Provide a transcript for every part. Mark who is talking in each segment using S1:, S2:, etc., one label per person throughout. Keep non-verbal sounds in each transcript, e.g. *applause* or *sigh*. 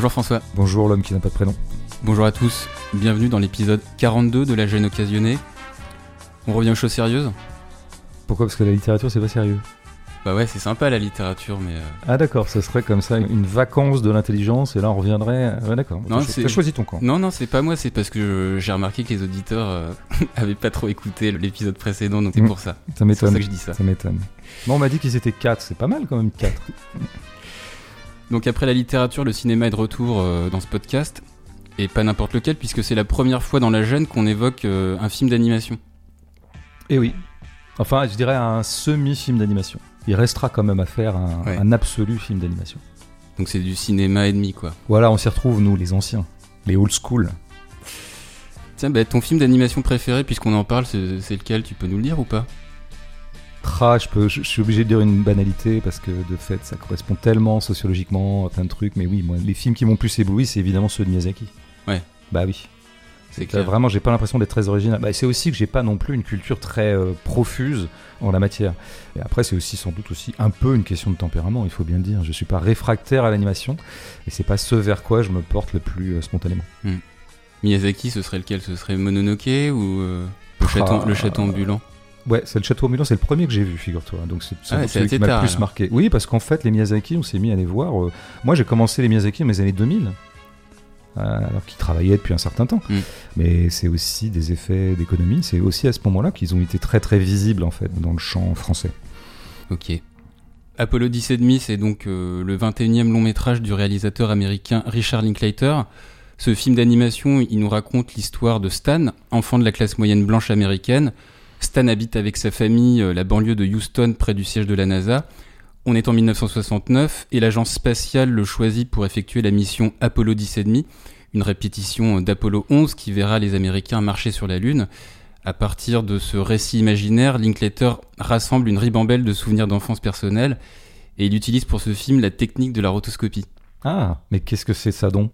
S1: Bonjour François.
S2: Bonjour l'homme qui n'a pas de prénom.
S1: Bonjour à tous. Bienvenue dans l'épisode 42 de La gêne occasionnée. On revient aux choses sérieuses
S2: Pourquoi Parce que la littérature c'est pas sérieux.
S1: Bah ouais, c'est sympa la littérature, mais. euh,
S2: Ah d'accord, ce serait comme ça une vacance de l'intelligence et là on reviendrait. Ouais d'accord.
S1: Non,
S2: T'as
S1: c'est-
S2: t'as choisi ton camp.
S1: Non, non, c'est pas moi, c'est parce que j'ai remarqué que les auditeurs euh, *laughs* avaient pas trop écouté l'épisode précédent, donc c'est
S2: Mm.
S1: pour ça.
S2: Ça
S1: C'est pour
S2: m'étonne.
S1: ça que je dis ça.
S2: Ça m'étonne. Bon, on m'a dit qu'ils étaient 4, c'est pas mal quand même 4.
S1: Donc après la littérature, le cinéma est de retour euh, dans ce podcast. Et pas n'importe lequel, puisque c'est la première fois dans la gêne qu'on évoque euh, un film d'animation.
S2: Et oui. Enfin, je dirais un semi-film d'animation. Il restera quand même à faire un,
S1: Ouais.
S2: un absolu film d'animation.
S1: Donc c'est du cinéma et demi, quoi.
S2: Voilà, on s'y retrouve nous, les anciens, les old school.
S1: Tiens, bah, ton film d'animation préféré, puisqu'on en parle, c'est lequel? Tu peux nous le dire ou pas?
S2: Tra, je, peux, je, je suis obligé de dire une banalité parce que de fait ça correspond tellement sociologiquement à plein de trucs. Mais oui, moi, les films qui m'ont plus ébloui, c'est évidemment ceux de Miyazaki.
S1: Ouais.
S2: Bah oui.
S1: C'est clair.
S2: vraiment, j'ai pas l'impression d'être très original. Bah, c'est aussi que j'ai pas non plus une culture très euh, profuse en la matière. Et après, c'est aussi sans doute aussi un peu une question de tempérament, il faut bien le dire. Je suis pas réfractaire à l'animation et c'est pas ce vers quoi je me porte le plus euh, spontanément.
S1: Miyazaki, ce serait lequel? Ce serait Mononoke ou euh, le,
S2: Ah.
S1: le château ambulant?
S2: Ouais, c'est le Château ambulant, c'est le premier que j'ai vu, figure-toi. Donc c'est
S1: Ah
S2: celui qui m'a le plus marqué. Oui, parce qu'en fait, les Miyazaki, on s'est mis à les voir. euh, Moi, j'ai commencé les Miyazaki dans les années 2000. euh, alors qu'ils travaillaient depuis un certain temps.
S1: Mm.
S2: Mais c'est aussi des effets d'économie. C'est aussi à ce moment-là qu'ils ont été très très visibles en fait dans le champ français.
S1: Ok. Apollo 10 et demi, c'est donc euh, le 21e long métrage du réalisateur américain Richard Linklater. Ce film d'animation, il nous raconte l'histoire de Stan, enfant de la classe moyenne blanche américaine. Stan habite avec sa famille euh, la banlieue de Houston, près du siège de la NASA. On est en 1969 et l'agence spatiale le choisit pour effectuer la mission Apollo 10 et demi, une répétition d'Apollo 11 qui verra les Américains marcher sur la Lune. À partir de ce récit imaginaire, Linklater rassemble une ribambelle de souvenirs d'enfance personnels et il utilise pour ce film la technique de la rotoscopie.
S2: Ah, mais qu'est-ce que c'est ça donc?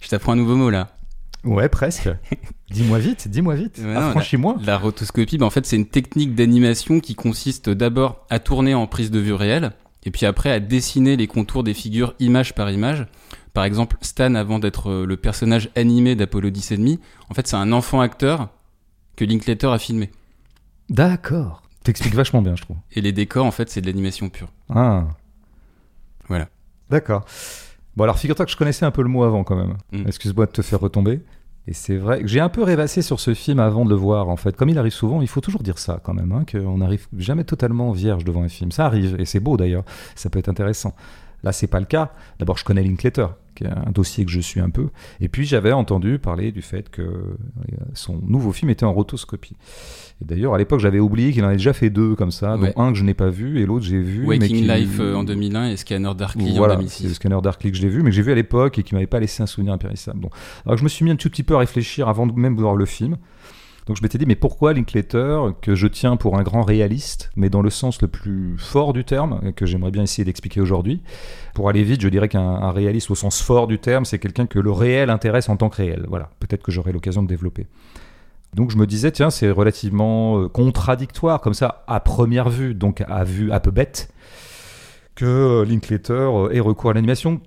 S1: Je t'apprends un nouveau mot là.
S2: Ouais, presque. *laughs* dis-moi vite, dis-moi vite. Affranchis-moi.
S1: La rotoscopie, ben, en fait, c'est une technique d'animation qui consiste d'abord à tourner en prise de vue réelle et puis après à dessiner les contours des figures image par image. Par exemple, Stan, avant d'être euh, le personnage animé d'Apollo 10 et demi, en fait, c'est un enfant acteur que Linklater a filmé.
S2: D'accord. T'expliques vachement bien, je trouve.
S1: Et les décors, en fait, c'est de l'animation pure.
S2: Ah.
S1: Voilà.
S2: D'accord. Bon, alors figure-toi que je connaissais un peu le mot avant quand même.
S1: Mm.
S2: Excuse-moi de te faire retomber. Et c'est vrai que j'ai un peu rêvassé sur ce film avant de le voir, en fait. Comme il arrive souvent, il faut toujours dire ça quand même, hein, qu'on n'arrive jamais totalement vierge devant un film. Ça arrive, et c'est beau d'ailleurs. Ça peut être intéressant. Là, c'est pas le cas. D'abord, je connais Linklater, qui est un dossier que je suis un peu. Et puis, j'avais entendu parler du fait que euh, son nouveau film était en rotoscopie. Et d'ailleurs, à l'époque, j'avais oublié qu'il en avait déjà fait deux comme ça,
S1: Ouais.
S2: dont un que je n'ai pas vu et l'autre j'ai vu. mais
S1: Waking
S2: qui-
S1: Life euh, en 2001 et Scanner Darkly
S2: voilà,
S1: en
S2: c'est
S1: 2006.
S2: le scanner Darkly que j'ai vu, mais que j'ai vu à l'époque et qui m'avait pas laissé un souvenir impérissable. Donc, alors je me suis mis un tout petit peu à réfléchir avant de même voir le film. Donc je m'étais dit, mais pourquoi Linklater, que je tiens pour un grand réaliste, mais dans le sens le plus fort du terme, que j'aimerais bien essayer d'expliquer aujourd'hui. Pour aller vite, je dirais qu'un un réaliste au sens fort du terme, c'est quelqu'un que le réel intéresse en tant que réel. Voilà, peut-être que j'aurai l'occasion de développer. Donc je me disais, tiens, c'est relativement euh, contradictoire, comme ça, à première vue, donc à vue un peu bête, que euh, Linklater euh, ait recours à l'animation.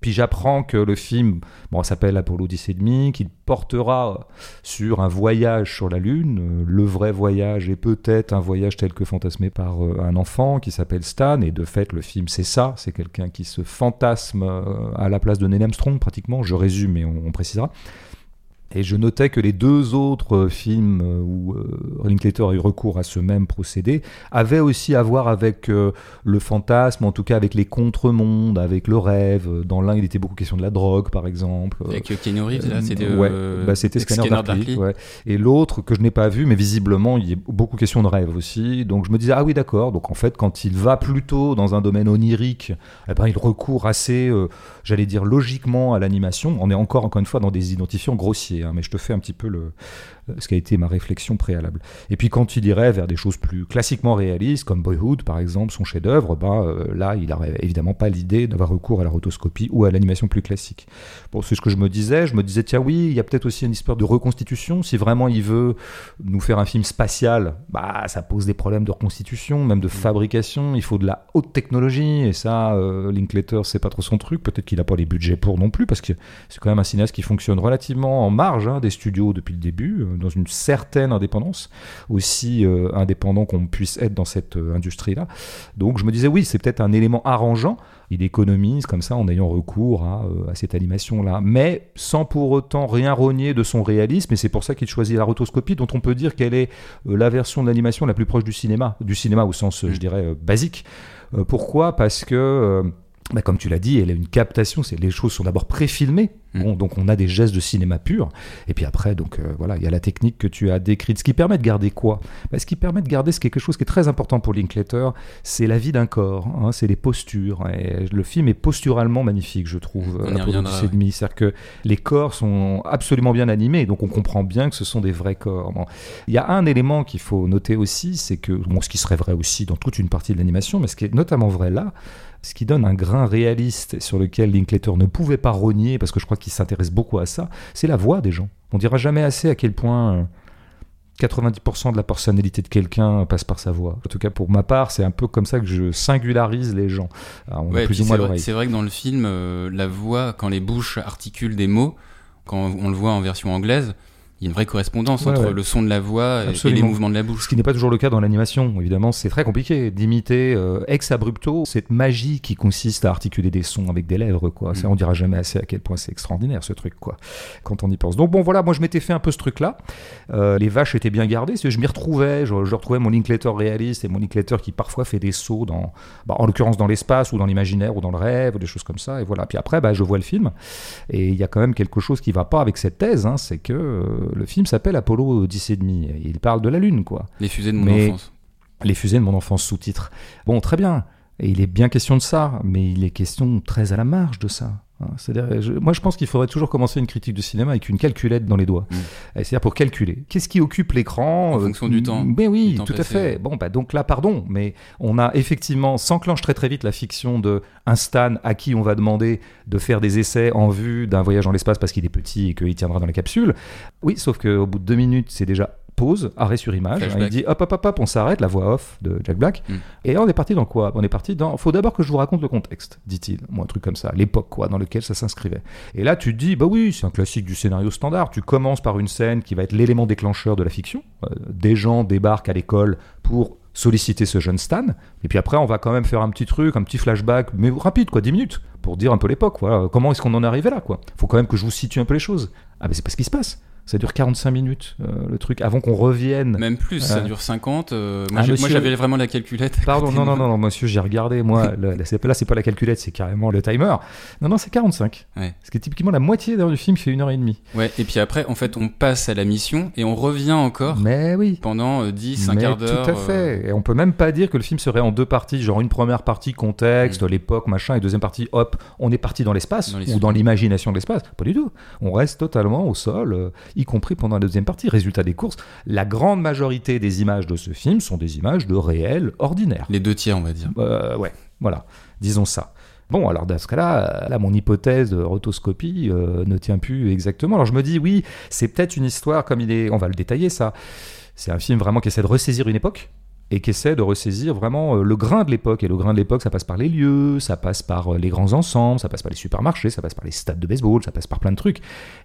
S2: Puis j'apprends que le film bon, s'appelle Apollo 10 et demi, qu'il portera sur un voyage sur la Lune. Euh, Le vrai voyage est peut-être un voyage tel que fantasmé par euh, un enfant qui s'appelle Stan. Et de fait, le film, c'est ça. C'est quelqu'un qui se fantasme euh, à la place de Neil Armstrong, pratiquement. Je résume, on, on précisera. Et je notais que les deux autres euh, films euh, où euh, Linklater a eu recours à ce même procédé avaient aussi à voir avec euh, le fantasme, en tout cas avec les contre-mondes, avec le rêve. Euh, Dans l'un, il était beaucoup question de la drogue, par exemple.
S1: Avec euh, Keanu Reeves, là, c'était.
S2: ouais,
S1: euh,
S2: bah, c'était Scanner, Darkly.
S1: Darkly.
S2: ouais. Et l'autre que je n'ai pas vu, mais visiblement, il y a beaucoup question de rêve aussi. Donc je me disais, ah oui, d'accord. Donc en fait, quand il va plutôt dans un domaine onirique, eh ben, il recourt assez, euh, j'allais dire, logiquement à l'animation. On est encore, encore une fois, dans des identifiants grossiers. Hein, mais je te fais un petit peu le, ce qui a été ma réflexion préalable. Et puis quand il irait vers des choses plus classiquement réalistes, comme Boyhood par exemple, son chef-d'œuvre, bah, euh, là il n'aurait évidemment pas l'idée d'avoir recours à la rotoscopie ou à l'animation plus classique. Bon, c'est ce que je me disais. Je me disais, tiens, oui, il y a peut-être aussi une histoire de reconstitution. Si vraiment il veut nous faire un film spatial, bah, ça pose des problèmes de reconstitution, même de mm. fabrication. Il faut de la haute technologie, et ça, euh, Linklater, c'est pas trop son truc. Peut-être qu'il n'a pas les budgets pour non plus, parce que c'est quand même un cinéaste qui fonctionne relativement en marge hein, des studios depuis le début. Dans une certaine indépendance, aussi euh, indépendant qu'on puisse être dans cette euh, industrie-là. Donc je me disais, oui, c'est peut-être un élément arrangeant. Il économise comme ça en ayant recours à, euh, cette animation-là, mais sans pour autant rien rogner de son réalisme. Et c'est pour ça qu'il choisit la rotoscopie, dont on peut dire qu'elle est la version d'animation la plus proche du cinéma, du cinéma au sens, je dirais, basique. pourquoi? Parce que bah, comme tu l'as dit, elle a une captation. C'est les choses sont d'abord préfilmées, mm. bon, donc on a des gestes de cinéma pur. Et puis après, donc euh, voilà, il y a la technique que tu as décrite. Ce qui permet de garder quoi? Bah, Ce qui permet de garder, c'est quelque chose qui est très important pour Linklater, c'est la vie d'un corps, hein, c'est les postures. Et le film est posturalement magnifique, je trouve.
S1: On y
S2: demi. C'est-à-dire que les corps sont absolument bien animés, donc on comprend bien que ce sont des vrais corps. Il y a un élément qu'il faut noter aussi, c'est que bon, ce qui serait vrai aussi dans toute une partie de l'animation, mais ce qui est notamment vrai là ce qui donne un grain réaliste sur lequel Linklater ne pouvait pas rogner, parce que je crois qu'il s'intéresse beaucoup à ça, c'est la voix des gens. On dira jamais assez à quel point 90% euh, de la personnalité de quelqu'un passe par sa voix. En tout cas, pour ma part, c'est un peu comme ça que je singularise les gens.
S1: On plus ou moins C'est vrai que dans le film, euh, la voix, quand les bouches articulent des mots, quand on le voit en version anglaise, il y a une vraie correspondance entre le son de la voix et les mouvements de la bouche.
S2: Ce qui n'est pas toujours le cas dans l'animation. Évidemment, c'est très compliqué d'imiter euh, ex abrupto cette magie qui consiste à articuler des sons avec des lèvres. Quoi. Ça, mm. on dira jamais assez à quel point c'est extraordinaire ce truc, quoi, quand on y pense. Donc bon, voilà, moi je m'étais fait un peu ce truc-là. Euh, les vaches étaient bien gardées, je m'y retrouvais, je, retrouvais mon Linklater réaliste et mon Linklater qui parfois fait des sauts dans, bah, en l'occurrence dans l'espace ou dans l'imaginaire ou dans le rêve, ou des choses comme ça. Et voilà. Puis après, bah, je vois le film et il y a quand même quelque chose qui va pas avec cette thèse, hein, c'est que euh, le film s'appelle Apollo 10 et demi. Il parle de la Lune, quoi.
S1: Les fusées de mon enfance.
S2: Les fusées de mon enfance sous-titre. Bon, très bien. Et il est bien question de ça, mais il est question très à la marge de ça. Hein, c'est-à-dire, moi, je pense qu'il faudrait toujours commencer une critique de cinéma avec une calculette dans les doigts. Mm. C'est-à-dire pour calculer. Qu'est-ce qui occupe l'écran
S1: En euh, fonction du temps.
S2: Mais oui, tout à fait. Bon, bah, donc là, pardon, mais on a effectivement, s'enclenche très très vite la fiction de un Stan à qui on va demander de faire des essais en vue d'un voyage dans l'espace parce qu'il est petit et qu'il tiendra dans la capsule. Oui, sauf qu'au bout de deux minutes, c'est déjà pause, arrêt sur image. il dit hop, hop, hop, hop, on s'arrête, la voix off de Jack Black. Mm. Et on est parti dans quoi? On est parti dans. Faut d'abord que je vous raconte le contexte, dit-il. Moi, un truc comme ça, l'époque, quoi, dans lequel ça s'inscrivait. Et là, tu te dis, bah oui, c'est un classique du scénario standard. Tu commences par une scène qui va être l'élément déclencheur de la fiction. Euh, des gens débarquent à l'école pour solliciter ce jeune Stan. Et puis après, on va quand même faire un petit truc, un petit flashback, mais rapide, quoi, 10 minutes, pour dire un peu l'époque. Voilà. Comment est-ce qu'on en est arrivé là, quoi? Faut quand même que je vous situe un peu les choses. Ah, ben c'est pas ce qui se passe. Ça dure 45 minutes, euh, le truc, avant qu'on revienne.
S1: Même plus, ça dure 50. Euh, moi, ah, j'avais vraiment la calculette.
S2: Pardon, non, non, non, non, monsieur, j'ai regardé. Moi, *laughs* là, c'est pas la calculette, c'est carrément le timer. Non, non, c'est 45. Ouais. Ce qui est typiquement la moitié du film fait une heure et demie.
S1: Ouais, et puis après, en fait, on passe à la mission et on revient encore.
S2: Mais oui.
S1: Pendant 10, euh, un quart d'heure.
S2: Tout à fait. Et on peut même pas dire que le film serait en deux parties, genre une première partie contexte, mm. l'époque, machin, et deuxième partie, hop, on est parti dans l'espace ou dans l'imagination de l'espace. Pas du tout. On reste totalement au sol, y compris pendant la deuxième partie. Résultat des courses, la grande majorité des images de ce film sont des images de réel ordinaire.
S1: Les deux tiers, on va dire.
S2: Euh, ouais, voilà, disons ça. Bon, alors dans ce cas-là, là, mon hypothèse de rotoscopie euh, ne tient plus exactement. Alors je me dis, oui, c'est peut-être une histoire comme il est, on va le détailler ça. C'est un film vraiment qui essaie de ressaisir une époque et qui essaie de ressaisir vraiment euh, le grain de l'époque. Et le grain de l'époque, ça passe par les lieux, ça passe par les grands ensembles, ça passe par les supermarchés, ça passe par les stades de baseball, ça passe par plein de trucs.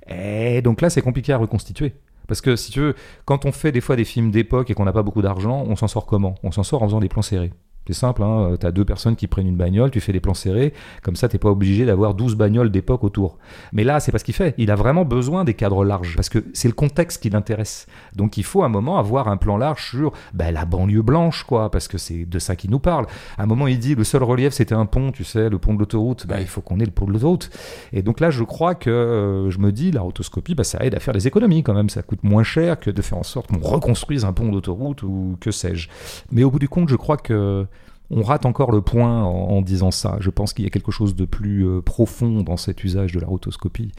S2: Et donc là, c'est compliqué à reconstituer. Parce que si tu veux, quand on fait des fois des films d'époque et qu'on n'a pas beaucoup d'argent, on s'en sort comment? On s'en sort en faisant des plans serrés. C'est simple, hein, euh, tu as deux personnes qui prennent une bagnole, tu fais des plans serrés, comme ça t'es pas obligé d'avoir 12 bagnoles d'époque autour. Mais là, c'est pas ce qu'il fait. Il a vraiment besoin des cadres larges, parce que c'est le contexte qui l'intéresse. Donc il faut à un moment avoir un plan large sur ben, la banlieue blanche, quoi, parce que c'est de ça qu'il nous parle. À un moment, il dit le seul relief c'était un pont, tu sais, le pont de l'autoroute. Ben, il faut qu'on ait le pont de l'autoroute. Et donc là, je crois que euh, je me dis, la rotoscopie, ben, ça aide à faire des économies quand même. Ça coûte moins cher que de faire en sorte qu'on reconstruise un pont d'autoroute ou que sais-je. Mais au bout du compte, je crois que on rate encore le point en, disant ça. Je pense qu'il y a quelque chose de plus euh, profond dans cet usage de la rotoscopie.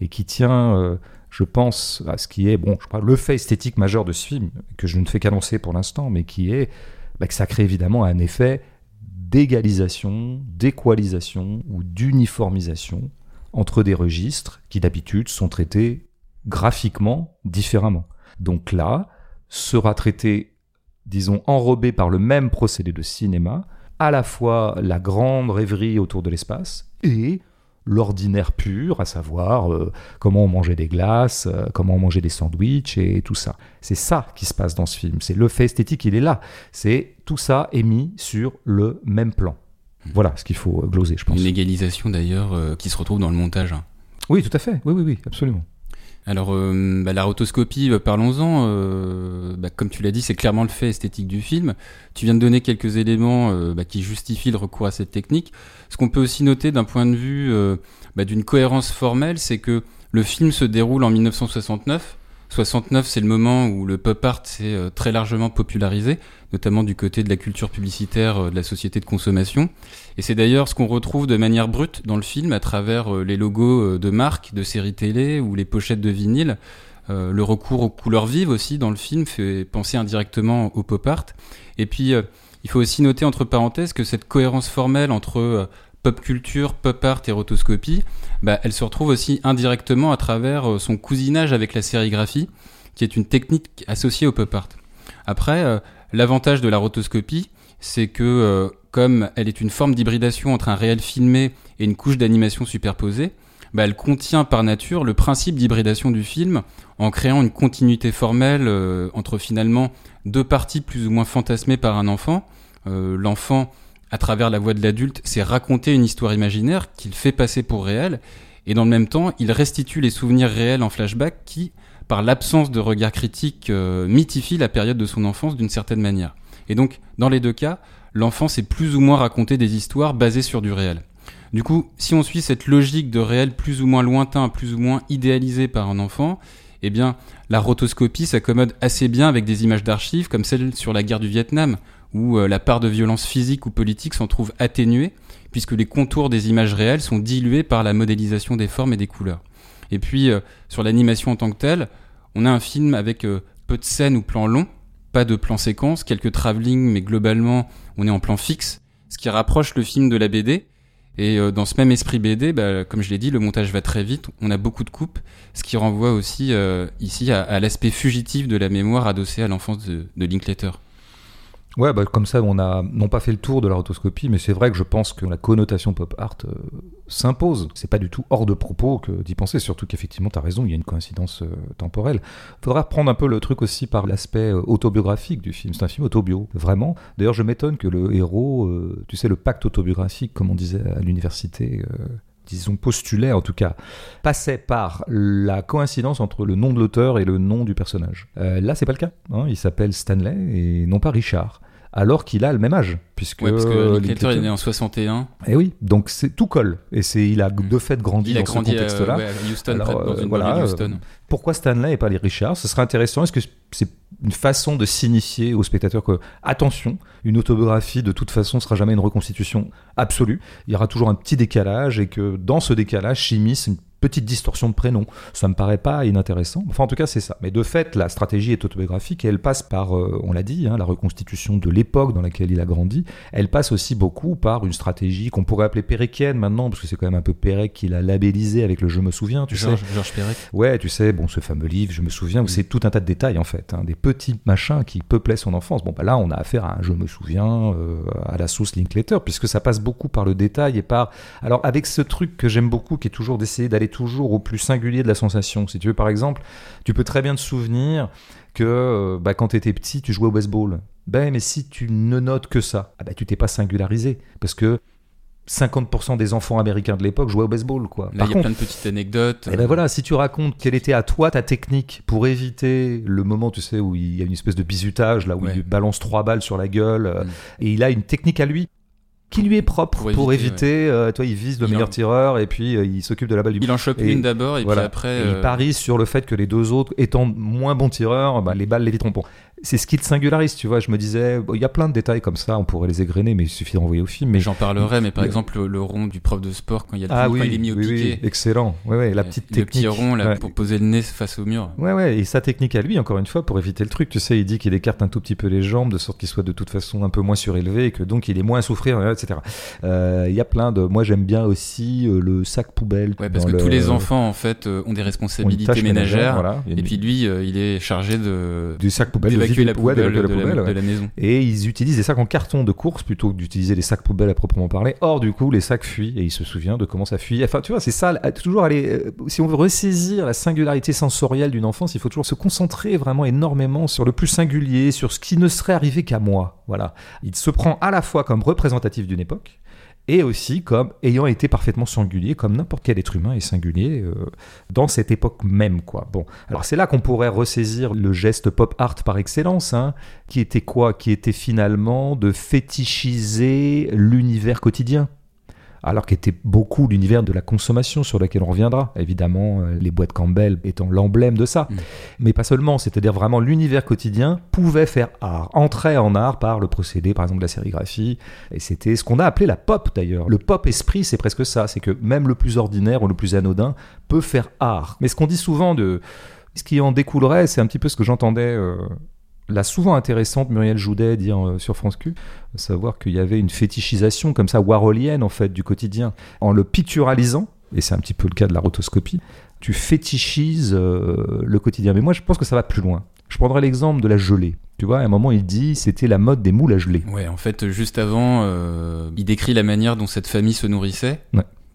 S2: et qui tient, euh, je pense, à ce qui est, bon, je crois, le fait esthétique majeur de ce film, que je ne fais qu'annoncer pour l'instant, mais qui est bah, que ça crée évidemment un effet d'égalisation, d'équalisation ou d'uniformisation entre des registres qui d'habitude sont traités graphiquement différemment. Donc là, sera traité, disons, enrobé par le même procédé de cinéma, à la fois la grande rêverie autour de l'espace et l'ordinaire pur, à savoir euh, comment on mangeait des glaces, euh, comment on mangeait des sandwichs et tout ça. C'est ça qui se passe dans ce film. C'est le fait esthétique, il est là. C'est tout ça est mis sur le même plan. Voilà ce qu'il faut gloser, je pense.
S1: Une égalisation d'ailleurs euh, qui se retrouve dans le montage. hein.
S2: Oui, tout à fait. Oui, oui, oui, absolument.
S1: Alors, euh, bah, la rotoscopie, euh, parlons-en. euh, bah, comme tu l'as dit, c'est clairement le fait esthétique du film. Tu viens de donner quelques éléments euh, bah, qui justifient le recours à cette technique. Ce qu'on peut aussi noter d'un point de vue euh, bah, d'une cohérence formelle, c'est que le film se déroule en 1969. 69, c'est le moment où le pop art s'est euh, très largement popularisé, notamment du côté de la culture publicitaire euh, de la société de consommation. Et c'est d'ailleurs ce qu'on retrouve de manière brute dans le film à travers euh, les logos de marques, de séries télé ou les pochettes de vinyle. Le recours aux couleurs vives aussi dans le film fait penser indirectement au pop art. Et puis, il faut aussi noter entre parenthèses que cette cohérence formelle entre pop culture, pop art et rotoscopie, bah, elle se retrouve aussi indirectement à travers euh, son cousinage avec la sérigraphie, qui est une technique associée au pop art. Après, euh, l'avantage de la rotoscopie, c'est que euh, comme elle est une forme d'hybridation entre un réel filmé et une couche d'animation superposée, bah, elle contient par nature le principe d'hybridation du film en créant une continuité formelle entre finalement deux parties plus ou moins fantasmées par un enfant. L'enfant, à travers la voix de l'adulte, c'est raconter une histoire imaginaire qu'il fait passer pour réelle, et dans le même temps, il restitue les souvenirs réels en flashback qui, par l'absence de regard critique, euh, mythifient la période de son enfance d'une certaine manière. Et donc, dans les deux cas, l'enfant sait plus ou moins raconter des histoires basées sur du réel. Du coup, si on suit cette logique de réel plus ou moins lointain, plus ou moins idéalisé par un enfant, eh bien, la rotoscopie s'accommode assez bien avec des images d'archives comme celle sur la guerre du Vietnam, où euh, la part de violence physique ou politique s'en trouve atténuée, puisque les contours des images réelles sont dilués par la modélisation des formes et des couleurs. Et puis, euh, sur l'animation en tant que telle, on a un film avec euh, peu de scènes ou plans longs, pas de plans séquences, quelques travelling, mais globalement, on est en plan fixe, ce qui rapproche le film de la BD. Et dans ce même esprit BD, bah, comme je l'ai dit, le montage va très vite, on a beaucoup de coupes, ce qui renvoie aussi euh, ici à, à l'aspect fugitif de la mémoire adossée à l'enfance de, de Linklater.
S2: Ouais, bah, comme ça, on a non pas fait le tour de la rotoscopie, mais c'est vrai que je pense que la connotation pop art euh, s'impose. C'est pas du tout hors de propos d'y penser, surtout qu'effectivement, tu as raison, il y a une coïncidence euh, temporelle. Faudra prendre un peu le truc aussi par l'aspect euh, autobiographique du film. C'est un film autobio, vraiment. D'ailleurs, je m'étonne que le héros, euh, tu sais, le pacte autobiographique, comme on disait à l'université, euh, disons postulait en tout cas, passait par la coïncidence entre le nom de l'auteur et le nom du personnage. Euh, là, c'est pas le cas. hein. Il s'appelle Stanley et non pas Richard. Alors qu'il a le même âge, puisque,
S1: Ouais, parce que Linklater est né en 61,
S2: Eh oui, donc c'est tout colle. Et c'est, il a de fait grandi
S1: il a
S2: dans
S1: grandi
S2: ce contexte-là.
S1: ouais, à Houston,
S2: Alors,
S1: près de- dans une
S2: voilà, euh,
S1: Houston.
S2: Pourquoi Stanley et pas les Richard Ce serait intéressant. Est-ce que c'est une façon de signifier aux spectateurs que, attention, une autobiographie de toute façon sera jamais une reconstitution absolue. Il y aura toujours un petit décalage et que dans ce décalage s'immisce une petite distorsion de prénom. Ça me paraît pas inintéressant. Enfin, en tout cas, c'est ça. Mais de fait, la stratégie est autobiographique et elle passe par, euh, on l'a dit, hein, la reconstitution de l'époque dans laquelle il a grandi. Elle passe aussi beaucoup par une stratégie qu'on pourrait appeler péréquienne maintenant, parce que c'est quand même un peu Pérec qui l'a labellisé avec le Je me souviens, tu sais.
S1: Georges Perec.
S2: Ouais, tu sais, bon, ce fameux livre, je me souviens, où c'est tout un tas de détails en fait, hein, des petits machins qui peuplaient son enfance. Bon, bah là, on a affaire à un je me souviens, euh, à la sauce Linklater, puisque ça passe beaucoup par le détail et par. Alors, avec ce truc que j'aime beaucoup, qui est toujours d'essayer d'aller toujours au plus singulier de la sensation. Si tu veux, par exemple, tu peux très bien te souvenir que euh, bah, quand tu étais petit, tu jouais au baseball. Ben, mais si tu ne notes que ça, ah bah, tu t'es pas singularisé, parce que 50% des enfants américains de l'époque jouaient au baseball, quoi.
S1: Là,
S2: Par
S1: il y a
S2: contre,
S1: plein de petites anecdotes.
S2: et ben voilà, si tu racontes quelle était à toi ta technique pour éviter le moment, tu sais, où il y a une espèce de bizutage, là où
S1: Ouais.
S2: il balance trois balles sur la gueule, euh,
S1: Mm.
S2: et il a une technique à lui qui lui est propre
S1: Pour
S2: pour,
S1: éviter,
S2: éviter, euh, toi, il vise le
S1: Il
S2: meilleur
S1: en-
S2: tireur et puis euh, il s'occupe de la balle du
S1: Il en chope
S2: Et-
S1: une d'abord et
S2: voilà.
S1: puis après.
S2: et
S1: euh,
S2: il parie sur le fait que les deux autres, étant moins bons tireurs, bah, les balles l'éviteront. Bon, c'est ce qui te singularise, tu vois. Je me disais, il y a plein de détails comme ça, on pourrait les égrener, mais il suffit d'envoyer au film. Mais
S1: j'en parlerai, mais par exemple le, rond du prof de sport quand il y a le
S2: ah, oui,
S1: il est mis au piqué.
S2: excellent. Ouais, ouais, la petite
S1: le
S2: technique.
S1: petit rond là, pour poser le nez face au mur.
S2: Ouais, ouais, et sa technique à lui, encore une fois, pour éviter le truc, tu sais, il dit qu'il écarte un tout petit peu les jambes de sorte qu'il soit de toute façon un peu moins surélevé et que donc il est moins à souffrir, etc. Euh, il y a plein de. Moi, j'aime bien aussi euh, le sac poubelle.
S1: Ouais, parce que tous les enfants en fait euh, ont des responsabilités ménagères. Et puis lui, il est chargé de
S2: du sac poubelle,
S1: d'évacuer la poubelle, de, la, maison.
S2: Et ils utilisent des sacs en carton de course plutôt que d'utiliser les sacs poubelles à proprement parler. Or, du coup, les sacs fuient et il se souvient de comment ça fuit. Enfin, tu vois, c'est ça, toujours aller. Euh, si on veut ressaisir la singularité sensorielle d'une enfance, il faut toujours se concentrer vraiment énormément sur le plus singulier, sur ce qui ne serait arrivé qu'à moi. Voilà. Il se prend à la fois comme représentatif d'une époque et aussi comme ayant été parfaitement singulier, comme n'importe quel être humain est singulier euh, dans cette époque même. Quoi. Bon, alors c'est là qu'on pourrait ressaisir le geste pop art par excellence, hein, qui était quoi? Qui était finalement de fétichiser l'univers quotidien alors qu'était beaucoup l'univers de la consommation sur lequel on reviendra, évidemment euh, les boîtes Campbell étant l'emblème de ça. Mm. Mais pas seulement, c'est-à-dire vraiment l'univers quotidien pouvait faire art, entrer en art par le procédé par exemple de la sérigraphie, et c'était ce qu'on a appelé la pop d'ailleurs. Le pop esprit c'est presque ça, c'est que même le plus ordinaire ou le plus anodin peut faire art. Mais ce qu'on dit souvent de... Ce qui en découlerait, c'est un petit peu ce que j'entendais... Euh, la souvent intéressante Muriel Joudet dire euh, sur France Q, savoir qu'il y avait une fétichisation comme ça warholienne en fait du quotidien en le picturalisant et c'est un petit peu le cas de la rotoscopie. Tu fétichises euh, le quotidien. Mais moi, je pense que ça va plus loin. Je prendrai l'exemple de la gelée. Tu vois, à un moment, il dit c'était la mode des moules à geler.
S1: Ouais, en fait, juste avant, euh, il décrit la manière dont cette famille se nourrissait.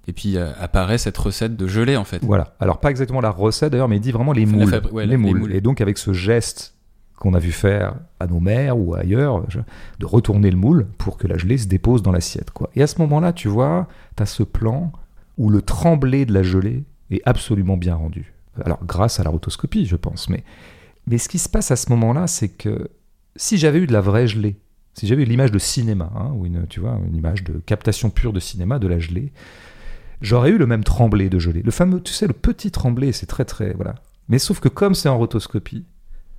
S1: Et puis apparaît cette recette de gelée, en fait.
S2: Voilà. Alors, pas exactement la recette d'ailleurs, mais il dit vraiment les moules. les, moules. Et donc, avec ce geste qu'on a vu faire à nos mères ou ailleurs, de retourner le moule pour que la gelée se dépose dans l'assiette. Quoi. Et à ce moment-là, tu vois, tu as ce plan où le tremblé de la gelée est absolument bien rendu. Alors, grâce à la rotoscopie, je pense. Mais, mais ce qui se passe à ce moment-là, c'est que si j'avais eu de la vraie gelée, si j'avais eu l'image de cinéma, hein, ou une, tu vois, une image de captation pure de cinéma de la gelée, j'aurais eu le même tremblé de gelée. Le fameux, tu sais, le petit tremblé, c'est très très. Voilà. Mais sauf que comme c'est en rotoscopie,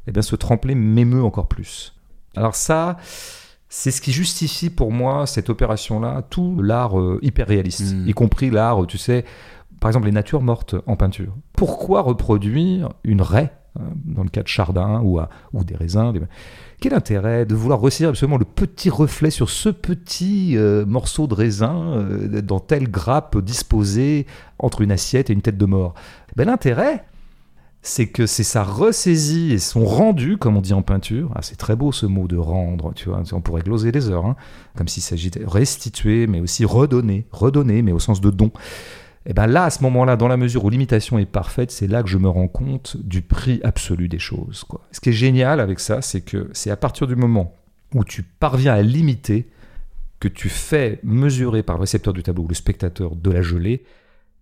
S2: eh bien ce tremplin m'émeut encore plus. Alors ça, c'est ce qui justifie pour moi cette opération-là, tout l'art euh, hyper réaliste, hmm. y compris l'art, tu sais, par exemple les natures mortes en peinture. Pourquoi reproduire une raie hein, dans le cas de Chardin ou, ou des raisins Quel intérêt de vouloir ressaisir absolument le petit reflet sur ce petit euh, morceau de raisin euh, dans telle grappe disposée entre une assiette et une tête de mort? Ben, L'intérêt, c'est que c'est sa ressaisie et son rendu, comme on dit en peinture. Ah, c'est très beau ce mot de rendre, tu vois. On pourrait gloser des heures, hein, comme s'il s'agissait de restituer, mais aussi redonner, redonner, mais au sens de don. Et bien là, à ce moment-là, dans la mesure où l'imitation est parfaite, c'est là que je me rends compte du prix absolu des choses. Quoi. Ce qui est génial avec ça, c'est que c'est à partir du moment où tu parviens à l'imiter, que tu fais mesurer par le récepteur du tableau ou le spectateur de la gelée,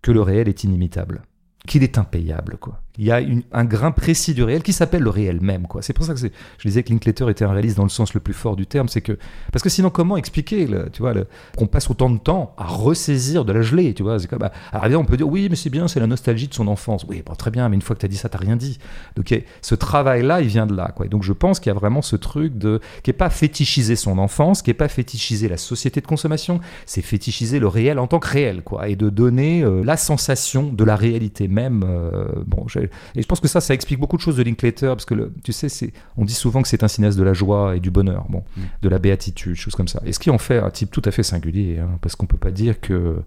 S2: que le réel est inimitable qu'il est impayable, quoi. Il y a un grain précis du réel qui s'appelle le réel même, quoi. C'est pour ça que je disais que Linklater était un réaliste dans le sens le plus fort du terme, c'est que parce que sinon comment expliquer, tu vois, qu'on passe autant de temps à ressaisir de la gelée, tu vois? C'est comme, bah, alors on peut dire oui, mais c'est bien, c'est la nostalgie de son enfance. Oui, très bien, mais une fois que tu as dit ça, t'as rien dit. Donc ce travail-là, il vient de là, quoi. donc je pense qu'il y a vraiment ce truc de qui est pas fétichiser son enfance, qui est pas fétichiser la société de consommation, c'est fétichiser le réel en tant que réel, quoi, et de donner euh, la sensation de la réalité même. Euh, bon, et je pense que ça, ça explique beaucoup de choses de Linklater, parce que le, tu sais, on dit souvent que c'est un cinéaste de la joie et du bonheur, bon, mm. de la béatitude, choses comme ça. Et ce qui en fait un type tout à fait singulier, hein, parce qu'on peut pas dire que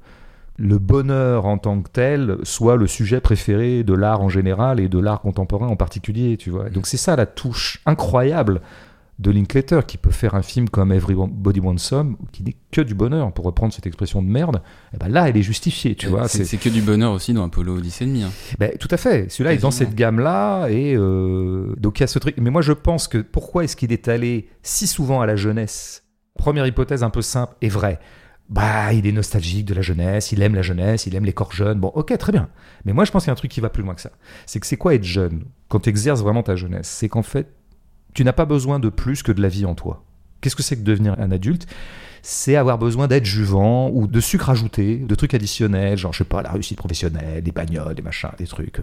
S2: le bonheur en tant que tel soit le sujet préféré de l'art en général et de l'art contemporain en particulier, tu vois. Donc c'est ça la touche incroyable de Linklater qui peut faire un film comme Everybody Wants Some qui n'est que du bonheur pour reprendre cette expression de merde et eh ben là elle est justifiée tu vois
S1: c'est que du bonheur aussi dans Apollo Odyssey demi hein.
S2: ben, tout à fait celui-là est dans cette gamme là et euh, donc il y a ce truc mais moi je pense que pourquoi est-ce qu'il est allé si souvent à la jeunesse? Première hypothèse un peu simple et vraie bah, il est nostalgique de la jeunesse, il aime la jeunesse, il aime les corps jeunes. Bon, ok, très bien. Mais moi, je pense qu'il y a un truc qui va plus loin que ça. C'est que c'est quoi être jeune? Quand tu exerces vraiment ta jeunesse C'est qu'en fait, tu n'as pas besoin de plus que de la vie en toi. Qu'est-ce que c'est que devenir un adulte? C'est avoir besoin d'être juvant ou de sucre ajouté, de trucs additionnels, genre, je sais pas, la réussite professionnelle, des bagnoles, des machins, des trucs.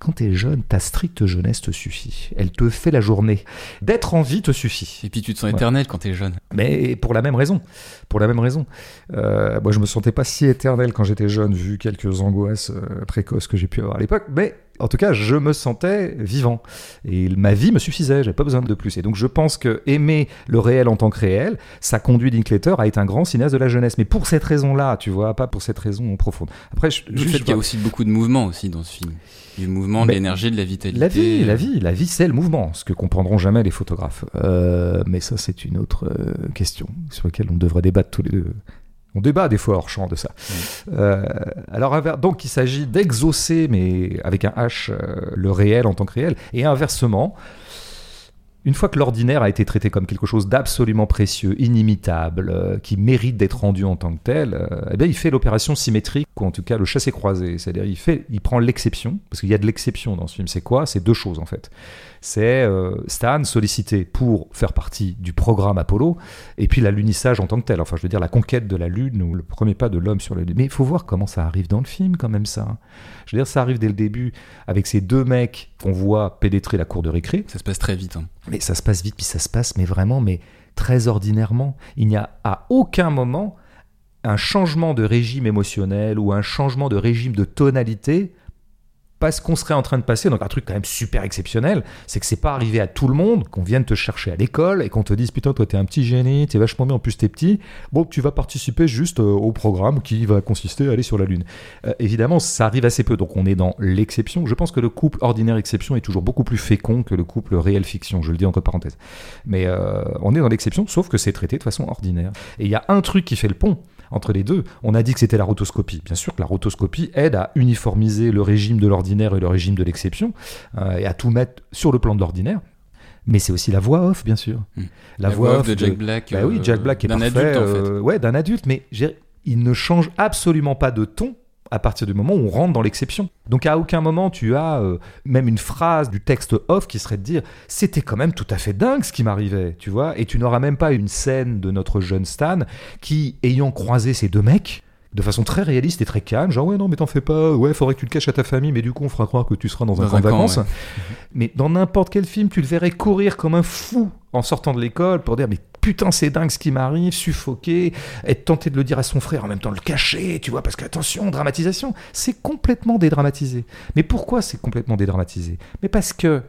S2: quand t'es jeune, ta stricte jeunesse te suffit. Elle te fait la journée. D'être en vie te suffit.
S1: Et puis tu te sens éternel quand t'es jeune.
S2: Mais pour la même raison. Pour la même raison. Euh, moi, je me sentais pas si éternel quand j'étais jeune, vu quelques angoisses euh, précoces que j'ai pu avoir à l'époque. Mais en tout cas, je me sentais vivant. Et ma vie me suffisait, j'avais pas besoin de plus. Et donc, je pense que aimer le réel en tant que réel, ça conduit Linklater à être un grand cinéaste de la jeunesse. Mais pour cette raison-là, tu vois, pas pour cette raison profonde. Après, je,
S1: le fait qu'il y a aussi beaucoup de mouvement aussi dans ce film. Du mouvement, de l'énergie, de la vitalité.
S2: La vie, la vie, la vie, c'est le mouvement, ce que comprendront jamais les photographes. Euh, mais ça, c'est une autre euh, question sur laquelle on devrait débattre tous les deux. On débat des fois hors champ de ça. Euh, alors, donc, il s'agit d'exaucer, mais avec un H, le réel en tant que réel, et inversement, une fois que l'ordinaire a été traité comme quelque chose d'absolument précieux, inimitable, euh, qui mérite d'être rendu en tant que tel, euh, eh bien, il fait l'opération symétrique, ou en tout cas le chassé-croisé. C'est-à-dire, il, fait, il prend l'exception, parce qu'il y a de l'exception dans ce film. C'est quoi? C'est deux choses, en fait c'est euh, Stan sollicité pour faire partie du programme Apollo, et puis l'alunissage en tant que tel. Enfin, je veux dire, la conquête de la Lune, ou le premier pas de l'homme sur la Lune. Mais il faut voir comment ça arrive dans le film, quand même, ça. Je veux dire, ça arrive dès le début, avec ces deux mecs qu'on voit pénétrer la cour de récré.
S1: Ça se passe très vite. Hein.
S2: Mais ça se passe vite, puis ça se passe, mais vraiment, mais très ordinairement. Il n'y a à aucun moment un changement de régime émotionnel ou un changement de régime de tonalité parce qu'on serait en train de passer, donc un truc quand même super exceptionnel, c'est que c'est pas arrivé à tout le monde qu'on vienne te chercher à l'école et qu'on te dise putain toi t'es un petit génie, t'es vachement bien, en plus t'es petit, bon tu vas participer juste euh, au programme qui va consister à aller sur la Lune. Euh, évidemment ça arrive assez peu, donc on est dans l'exception. Je pense que le couple ordinaire-exception est toujours beaucoup plus fécond que le couple réel-fiction, je le dis entre parenthèses. Mais euh, on est dans l'exception, sauf que c'est traité de façon ordinaire. Et il y a un truc qui fait le pont, entre les deux. On a dit que c'était la rotoscopie. Bien sûr que la rotoscopie aide à uniformiser le régime de l'ordinaire et le régime de l'exception, euh, et à tout mettre sur le plan de l'ordinaire. Mais c'est aussi la voix off, bien sûr.
S1: Hmm. La, voix, off de Jack Black.
S2: Bah oui, Jack Black est
S1: d'un adulte, en fait.
S2: euh, ouais, d'un adulte, mais il ne change absolument pas de ton à partir du moment où on rentre dans l'exception. Donc à aucun moment tu as euh, même une phrase du texte off qui serait de dire c'était quand même tout à fait dingue ce qui m'arrivait, tu vois, et tu n'auras même pas une scène de notre jeune Stan qui, ayant croisé ces deux mecs, de façon très réaliste et très calme, genre ouais non mais t'en fais pas, ouais faudrait que tu le caches à ta famille, mais du coup on fera croire que tu seras dans un
S1: Dans
S2: camp de vacances.
S1: ouais.
S2: Mais dans n'importe quel film, tu le verrais courir comme un fou en sortant de l'école pour dire mais putain c'est dingue ce qui m'arrive, suffoqué, être tenté de le dire à son frère en même temps le cacher, tu vois, parce que attention, dramatisation, c'est complètement dédramatisé. Mais pourquoi c'est complètement dédramatisé? Mais parce que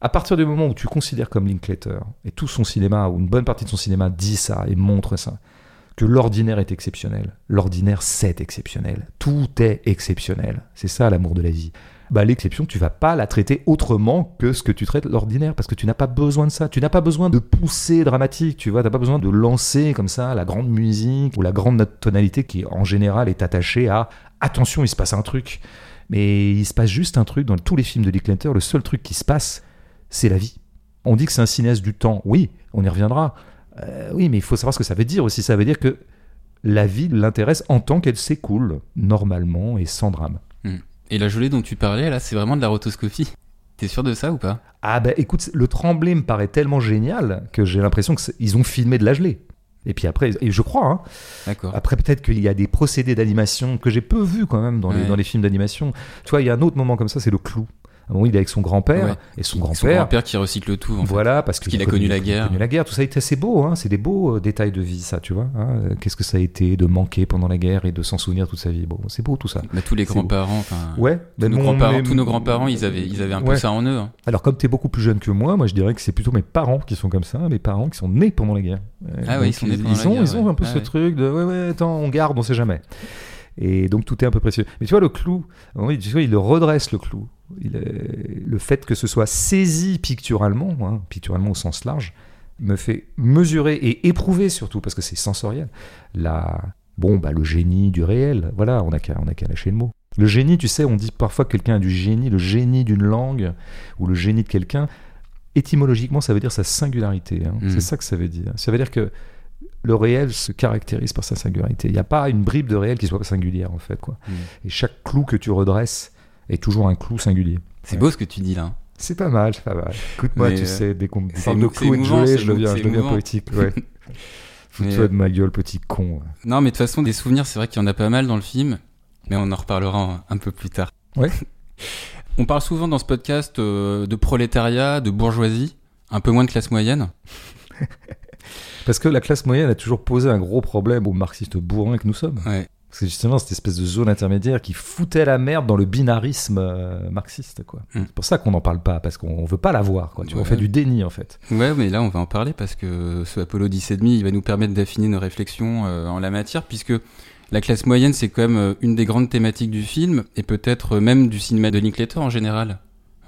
S2: à partir du moment où tu considères comme Linklater, et tout son cinéma, ou une bonne partie de son cinéma dit ça et montre ça, que l'ordinaire est exceptionnel. L'ordinaire, c'est exceptionnel. Tout est exceptionnel. C'est ça l'amour de la vie. Bah, l'exception, tu vas pas la traiter autrement que ce que tu traites l'ordinaire, parce que tu n'as pas besoin de ça. Tu n'as pas besoin de pousser dramatique, tu vois. T'as pas besoin de lancer comme ça la grande musique ou la grande tonalité qui, en général, est attachée à attention, il se passe un truc. Mais il se passe juste un truc dans tous les films de Linklater. Le seul truc qui se passe, c'est la vie. On dit que c'est un cinéaste du temps. Oui, on y reviendra. Euh, oui, mais il faut savoir ce que ça veut dire aussi. Ça veut dire que la vie l'intéresse en tant qu'elle s'écoule, normalement et sans drame.
S1: Et la gelée dont tu parlais, là, c'est vraiment de la rotoscopie. T'es sûr de ça ou pas?
S2: Ah bah écoute, le tremblé me paraît tellement génial que j'ai l'impression qu'ils ont filmé de la gelée. Et puis après, et je crois, hein,
S1: D'accord.
S2: après peut-être qu'il y a des procédés d'animation que j'ai peu vus quand même dans, les, dans les films d'animation. Tu vois, il y a un autre moment comme ça, c'est le clou. À un moment, il est avec son grand-père,
S1: Ouais.
S2: et son
S1: Son
S2: grand-père,
S1: grand-père qui recycle tout, en fait.
S2: Voilà, parce
S1: qu'il a connu la
S2: il a
S1: guerre.
S2: connu la guerre, tout ça est assez beau, hein, c'est des beaux euh, détails de vie, ça, tu vois. hein. Euh, Qu'est-ce que ça a été de manquer pendant la guerre et de s'en souvenir toute sa vie? Bon, c'est beau tout ça.
S1: Bah, tous les grands-parents.
S2: Ouais,
S1: Tous nos,
S2: mon-
S1: grands-parents,
S2: mais-
S1: tous nos grands-parents, ils avaient, ils avaient un peu ça en eux. hein.
S2: Alors, comme tu es beaucoup plus jeune que moi, moi je dirais que c'est plutôt mes parents qui sont comme ça, mes parents qui sont nés pendant la guerre.
S1: Ah ouais, ils sont nés pendant
S2: ils
S1: la
S2: ont,
S1: guerre,
S2: Ils ont un peu
S1: Ah
S2: ce
S1: ouais.
S2: truc de ouais, ouais, attends, on garde, on sait jamais. Et donc tout est un peu précieux. Mais tu vois, le clou, oui, tu vois, il le redresse le clou. Il Le fait que ce soit saisi picturalement, hein, picturalement au sens large, me fait mesurer et éprouver surtout, parce que c'est sensoriel, la... bon, bah, le génie du réel. Voilà, on n'a qu'à on a qu'à lâcher le mot. Le génie, tu sais, on dit parfois que quelqu'un a du génie, le génie d'une langue ou le génie de quelqu'un. Étymologiquement, ça veut dire sa singularité. hein.
S1: Mm.
S2: C'est ça que ça veut dire. Ça veut dire que le réel se caractérise par sa singularité. Il n'y a pas une bribe de réel qui soit singulière, en fait. Quoi.
S1: Mm.
S2: Et chaque clou que tu redresses est toujours un clou singulier.
S1: C'est
S2: Ouais.
S1: beau ce que tu dis là.
S2: C'est pas mal, c'est pas mal. Écoute-moi, tu
S1: euh,
S2: sais, dès qu'on parle de clous et de
S1: c'est
S2: je deviens, je deviens poétique. Ouais. *laughs* Fous-toi
S1: euh,
S2: de ma gueule, petit con.
S1: Non, mais de toute façon, des souvenirs, c'est vrai qu'il y en a pas mal dans le film, mais on en reparlera un, un peu plus tard.
S2: Ouais. *laughs*
S1: On parle souvent dans ce podcast euh, de prolétariat, de bourgeoisie, un peu moins de classe moyenne. *laughs*
S2: Parce que la classe moyenne a toujours posé un gros problème aux marxistes bourrins que nous sommes.
S1: Ouais.
S2: C'est justement cette espèce de zone intermédiaire qui foutait la merde dans le binarisme euh, marxiste, quoi.
S1: Mm.
S2: C'est pour ça qu'on n'en parle pas, parce qu'on veut pas la voir, quoi. Tu vois, on fait du déni, en fait.
S1: Ouais, mais là, on va en parler parce que ce Apollo 10 et demi, il va nous permettre d'affiner nos réflexions euh, en la matière, puisque la classe moyenne, c'est quand même euh, une des grandes thématiques du film et peut-être même du cinéma de Linklater en général.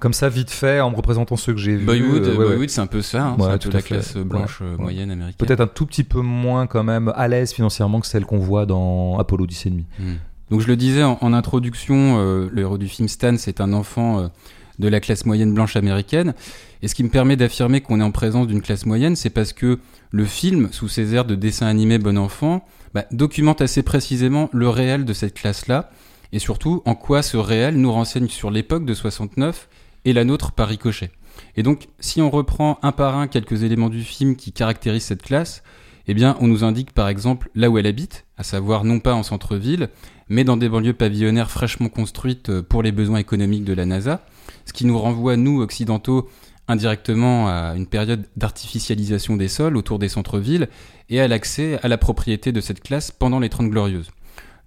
S2: Comme ça, vite fait, en me représentant ceux que j'ai vus.
S1: Boyhood,
S2: euh, ouais, ouais.
S1: Boyhood, c'est un peu ça, hein,
S2: Ouais,
S1: c'est un
S2: tout
S1: peu
S2: à
S1: la
S2: fait.
S1: classe blanche
S2: Ouais,
S1: euh, moyenne américaine.
S2: Peut-être un tout petit peu moins, quand même, à l'aise financièrement que celle qu'on voit dans Apollo 10 et demi.
S1: Hmm. Donc je le disais en, en introduction, euh, le héros du film Stan, c'est un enfant euh, de la classe moyenne blanche américaine. Et ce qui me permet d'affirmer qu'on est en présence d'une classe moyenne, c'est parce que le film, sous ses airs de dessin animé bon enfant, bah, documente assez précisément le réel de cette classe-là, et surtout en quoi ce réel nous renseigne sur l'époque de 69 et la nôtre par ricochet. Et donc, si on reprend un par un quelques éléments du film qui caractérisent cette classe, eh bien, on nous indique par exemple là où elle habite, à savoir non pas en centre-ville, mais dans des banlieues pavillonnaires fraîchement construites euh, pour les besoins économiques de la NASA, ce qui nous renvoie, nous, occidentaux, indirectement à une période d'artificialisation des sols autour des centres-villes et à l'accès à la propriété de cette classe pendant les Trente Glorieuses.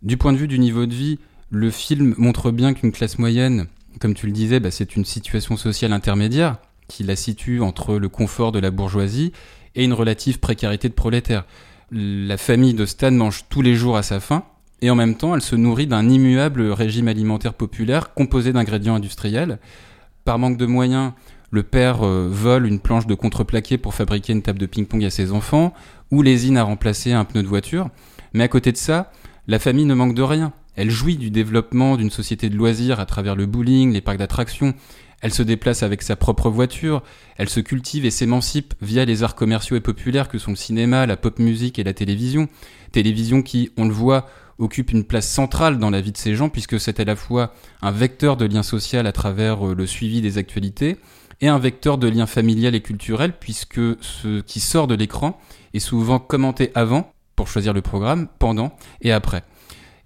S1: Du point de vue du niveau de vie, le film montre bien qu'une classe moyenne, comme tu le disais, bah, c'est une situation sociale intermédiaire qui la situe entre le confort de la bourgeoisie et une relative précarité de prolétaires. La famille de Stan mange tous les jours à sa faim, et en même temps, elle se nourrit d'un immuable régime alimentaire populaire composé d'ingrédients industriels. Par manque de moyens, le père euh, vole une planche de contreplaqué pour fabriquer une table de ping-pong à ses enfants, ou lésine à remplacer un pneu de voiture. Mais à côté de ça, la famille ne manque de rien. Elle jouit du développement d'une société de loisirs à travers le bowling, les parcs d'attractions. Elle se déplace avec sa propre voiture. Elle se cultive et s'émancipe via les arts commerciaux et populaires que sont le cinéma, la pop musique et la télévision. Télévision qui, on le voit, occupe une place centrale dans la vie de ces gens puisque c'est à la fois un vecteur de lien social à travers euh, le suivi des actualités et un vecteur de lien familial et culturel puisque ce qui sort de l'écran est souvent commenté avant pour choisir le programme, pendant et après.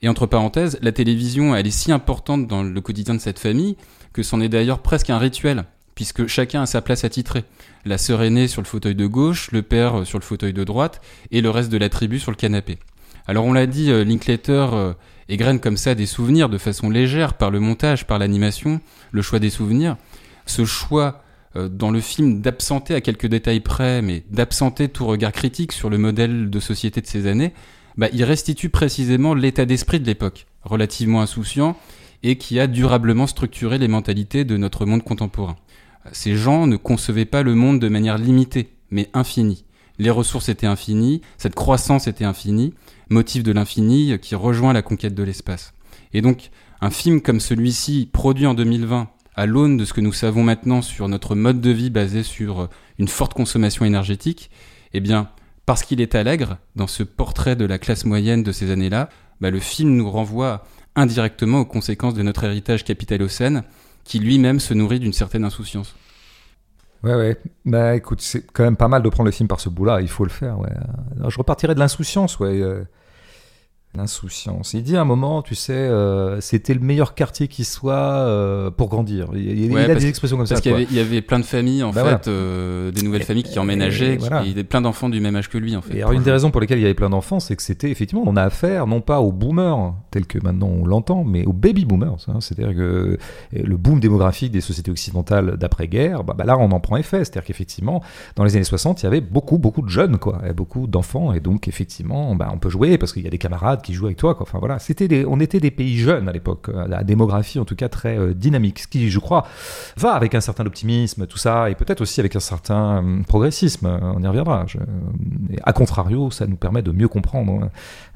S1: Et entre parenthèses, la télévision, elle est si importante dans le quotidien de cette famille que c'en est d'ailleurs presque un rituel, puisque chacun a sa place attitrée. La sœur aînée sur le fauteuil de gauche, le père sur le fauteuil de droite, et le reste de la tribu sur le canapé. Alors on l'a dit, euh, Linklater euh, égrène comme ça des souvenirs de façon légère par le montage, par l'animation, le choix des souvenirs. Ce choix euh, dans le film d'absenter à quelques détails près, mais d'absenter tout regard critique sur le modèle de société de ces années, bah, il restitue précisément l'état d'esprit de l'époque, relativement insouciant, et qui a durablement structuré les mentalités de notre monde contemporain. Ces gens ne concevaient pas le monde de manière limitée, mais infinie. Les ressources étaient infinies, cette croissance était infinie, motif de l'infini qui rejoint la conquête de l'espace. Et donc, un film comme celui-ci, produit en 2020, à l'aune de ce que nous savons maintenant sur notre mode de vie basé sur une forte consommation énergétique, eh bien, parce qu'il est allègre, dans ce portrait de la classe moyenne de ces années-là, bah, le film nous renvoie indirectement aux conséquences de notre héritage capitalocène, qui lui-même se nourrit d'une certaine insouciance.
S2: Ouais, ouais. Bah écoute, c'est quand même pas mal de prendre le film par ce bout-là, il faut le faire, ouais. Je repartirais de l'insouciance, ouais. L'insouciance. Il dit à un moment, tu sais, euh, c'était le meilleur quartier qui soit euh, pour grandir. Il, il- il
S1: Ouais,
S2: a
S1: parce-
S2: des expressions comme
S1: Parce
S2: ça.
S1: qu'il y avait, il y avait plein de familles, en
S2: Bah
S1: fait,
S2: voilà.
S1: euh, des nouvelles familles qui emménageaient,
S2: et voilà.
S1: qui, et plein d'enfants du même âge que lui, en fait.
S2: Et alors, une des raisons pour lesquelles il y avait plein d'enfants, c'est que c'était effectivement, on a affaire non pas aux boomers, tel que maintenant on l'entend, mais aux baby boomers. hein. C'est-à-dire que le boom démographique des sociétés occidentales d'après-guerre, bah, bah là, on en prend effet. C'est-à-dire qu'effectivement, dans les années 60, il y avait beaucoup, beaucoup de jeunes, quoi, et beaucoup d'enfants, et donc effectivement, bah, on peut jouer parce qu'il y a des camarades qui jouent avec toi, quoi. Enfin voilà, on était des pays jeunes à l'époque, euh, la démographie en tout cas très euh, dynamique, ce qui, je crois, va avec un certain optimisme, tout ça, et peut-être aussi avec un certain hum, progressisme. euh, On y reviendra. Je- a contrario, ça nous permet de mieux comprendre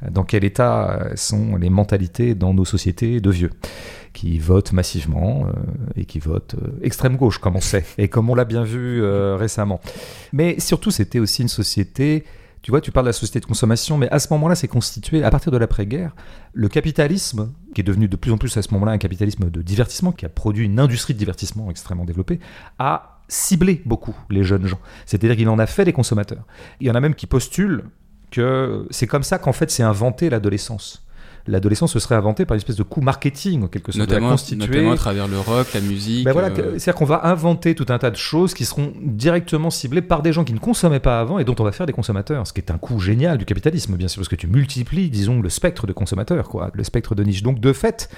S2: euh, dans quel état euh, sont les mentalités dans nos sociétés de vieux qui votent massivement euh, et qui votent euh, extrême gauche, comme on sait, et comme on l'a bien vu euh, récemment. Mais surtout, c'était aussi une société. Tu vois, tu parles de la société de consommation, mais à ce moment-là, c'est constitué, à partir de l'après-guerre, le capitalisme, qui est devenu de plus en plus à ce moment-là un capitalisme de divertissement, qui a produit une industrie de divertissement extrêmement développée, a ciblé beaucoup les jeunes gens. C'est-à-dire qu'il en a fait des consommateurs. Il y en a même qui postulent que c'est comme ça qu'en fait s'est inventé l'adolescence. L'adolescence se serait inventée par une espèce de coup marketing, en quelque sorte,
S1: Notamment, notamment à travers le rock, la musique.
S2: Ben voilà,
S1: euh,
S2: c'est-à-dire qu'on va inventer tout un tas de choses qui seront directement ciblées par des gens qui ne consommaient pas avant et dont on va faire des consommateurs. Ce qui est un coup génial du capitalisme, bien sûr, parce que tu multiplies, disons, le spectre de consommateurs, quoi, le spectre de niche. Donc, de fait,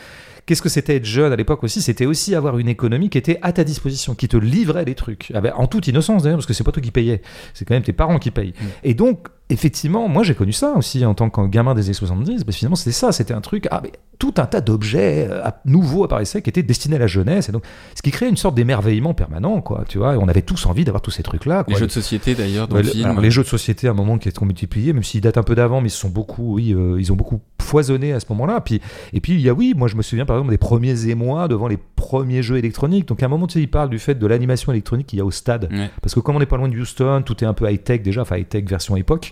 S2: qu'est-ce que c'était être jeune à l'époque aussi? C'était aussi avoir une économie qui était à ta disposition, qui te livrait des trucs. Ah ben, en toute innocence d'ailleurs, parce que c'est pas toi qui payais, c'est quand même tes parents qui payent.
S1: Mm.
S2: Et donc, effectivement, moi j'ai connu ça aussi en tant que gamin des années 70. Mais finalement, c'était ça, c'était un truc. Ah, mais tout un tas d'objets euh, nouveaux apparaissaient qui étaient destinés à la jeunesse. Et donc, ce qui créait une sorte d'émerveillement permanent, quoi. Tu vois, et on avait tous envie d'avoir tous ces trucs-là.
S1: Les jeux de société d'ailleurs dans
S2: Ouais,
S1: le film.
S2: alors, les jeux de société, à un moment, qui sont multipliés, même s'ils datent un peu d'avant, mais ils sont beaucoup, oui, euh, ils ont beaucoup foisonné à ce moment-là. Puis, et puis, il y a, oui, moi, je me souviens par exemple des premiers émois devant les premiers jeux électroniques. Donc, à un moment, tu sais, il parle du fait de l'animation électronique qu'il y a au stade.
S1: Ouais,
S2: Parce que comme on n'est pas loin de Houston, tout est un peu high-tech déjà, enfin high-tech version époque.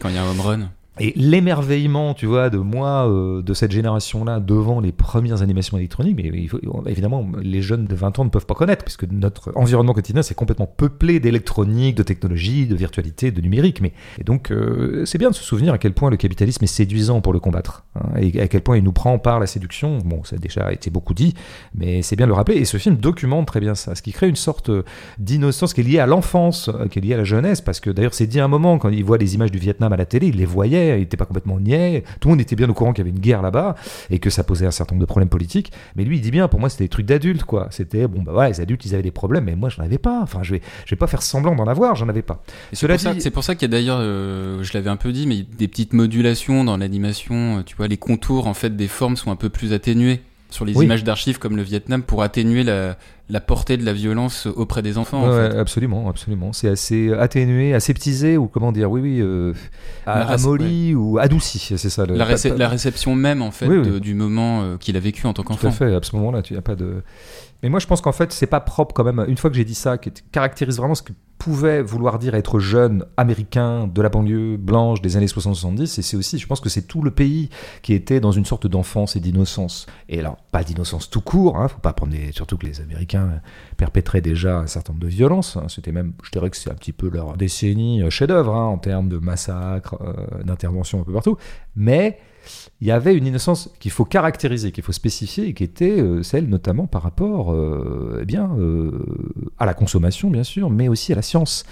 S2: Et l'émerveillement, tu vois, de moi, euh, de cette génération-là, devant les premières animations électroniques, mais évidemment, les jeunes de 20 ans ne peuvent pas connaître, puisque notre environnement quotidien, c'est complètement peuplé d'électronique, de technologie, de virtualité, de numérique. Mais, et donc, euh, c'est bien de se souvenir à quel point le capitalisme est séduisant pour le combattre, et à quel point il nous prend par la séduction. Bon, ça a déjà été beaucoup dit, mais c'est bien de le rappeler. Et ce film documente très bien ça, ce qui crée une sorte euh, d'innocence qui est liée à l'enfance, euh, qui est liée à la jeunesse, parce que d'ailleurs, c'est dit à un moment, quand il voit les images du Vietnam à la télé, il les voyait, il n'était pas complètement niais, tout le monde était bien au courant qu'il y avait une guerre là-bas, et que ça posait un certain nombre de problèmes politiques, mais lui, il dit bien, pour moi, c'était des trucs d'adultes, quoi. C'était, bon, bah ouais, les adultes, ils avaient des problèmes, mais moi, j'en avais pas. Enfin, je vais, je vais pas faire semblant d'en avoir, j'en avais pas.
S1: C'est pour, ça-
S2: dit-
S1: pour ça qu'il y a d'ailleurs, euh, je l'avais un peu dit, mais des petites modulations dans l'animation. Tu vois, les contours en fait des formes sont un peu plus atténués sur les
S2: Oui.
S1: images d'archives comme le Vietnam pour atténuer la, la portée de la violence auprès des enfants. en
S2: Ouais,
S1: fait.
S2: absolument, absolument. C'est assez atténué, aseptisé, ou comment dire, oui, oui, euh, ou adouci, c'est ça. Le,
S1: La,
S2: pas-
S1: récep-
S2: pas-
S1: la réception même en fait
S2: Oui, oui.
S1: de- du moment euh, qu'il a vécu en tant
S2: Tout à
S1: qu'enfant.
S2: fait, à ce moment-là, tu n'as pas de. Mais moi, je pense qu'en fait, c'est pas propre quand même. Une fois que j'ai dit ça, qui caractérise vraiment ce que pouvait vouloir dire être jeune américain de la banlieue blanche des années 60-70, et c'est aussi, je pense que c'est tout le pays qui était dans une sorte d'enfance et d'innocence. Et alors, pas d'innocence tout court, hein, faut pas prendre surtout que les Américains perpétraient déjà un certain nombre de violences. hein. C'était même, je dirais que c'est un petit peu leur décennie euh, chef-d'œuvre hein, en termes de massacres, euh, d'interventions un peu partout. Mais il y avait une innocence qu'il faut caractériser, qu'il faut spécifier, et qui était euh, celle notamment par rapport euh, eh bien, euh, à la consommation, bien sûr, mais aussi à la science.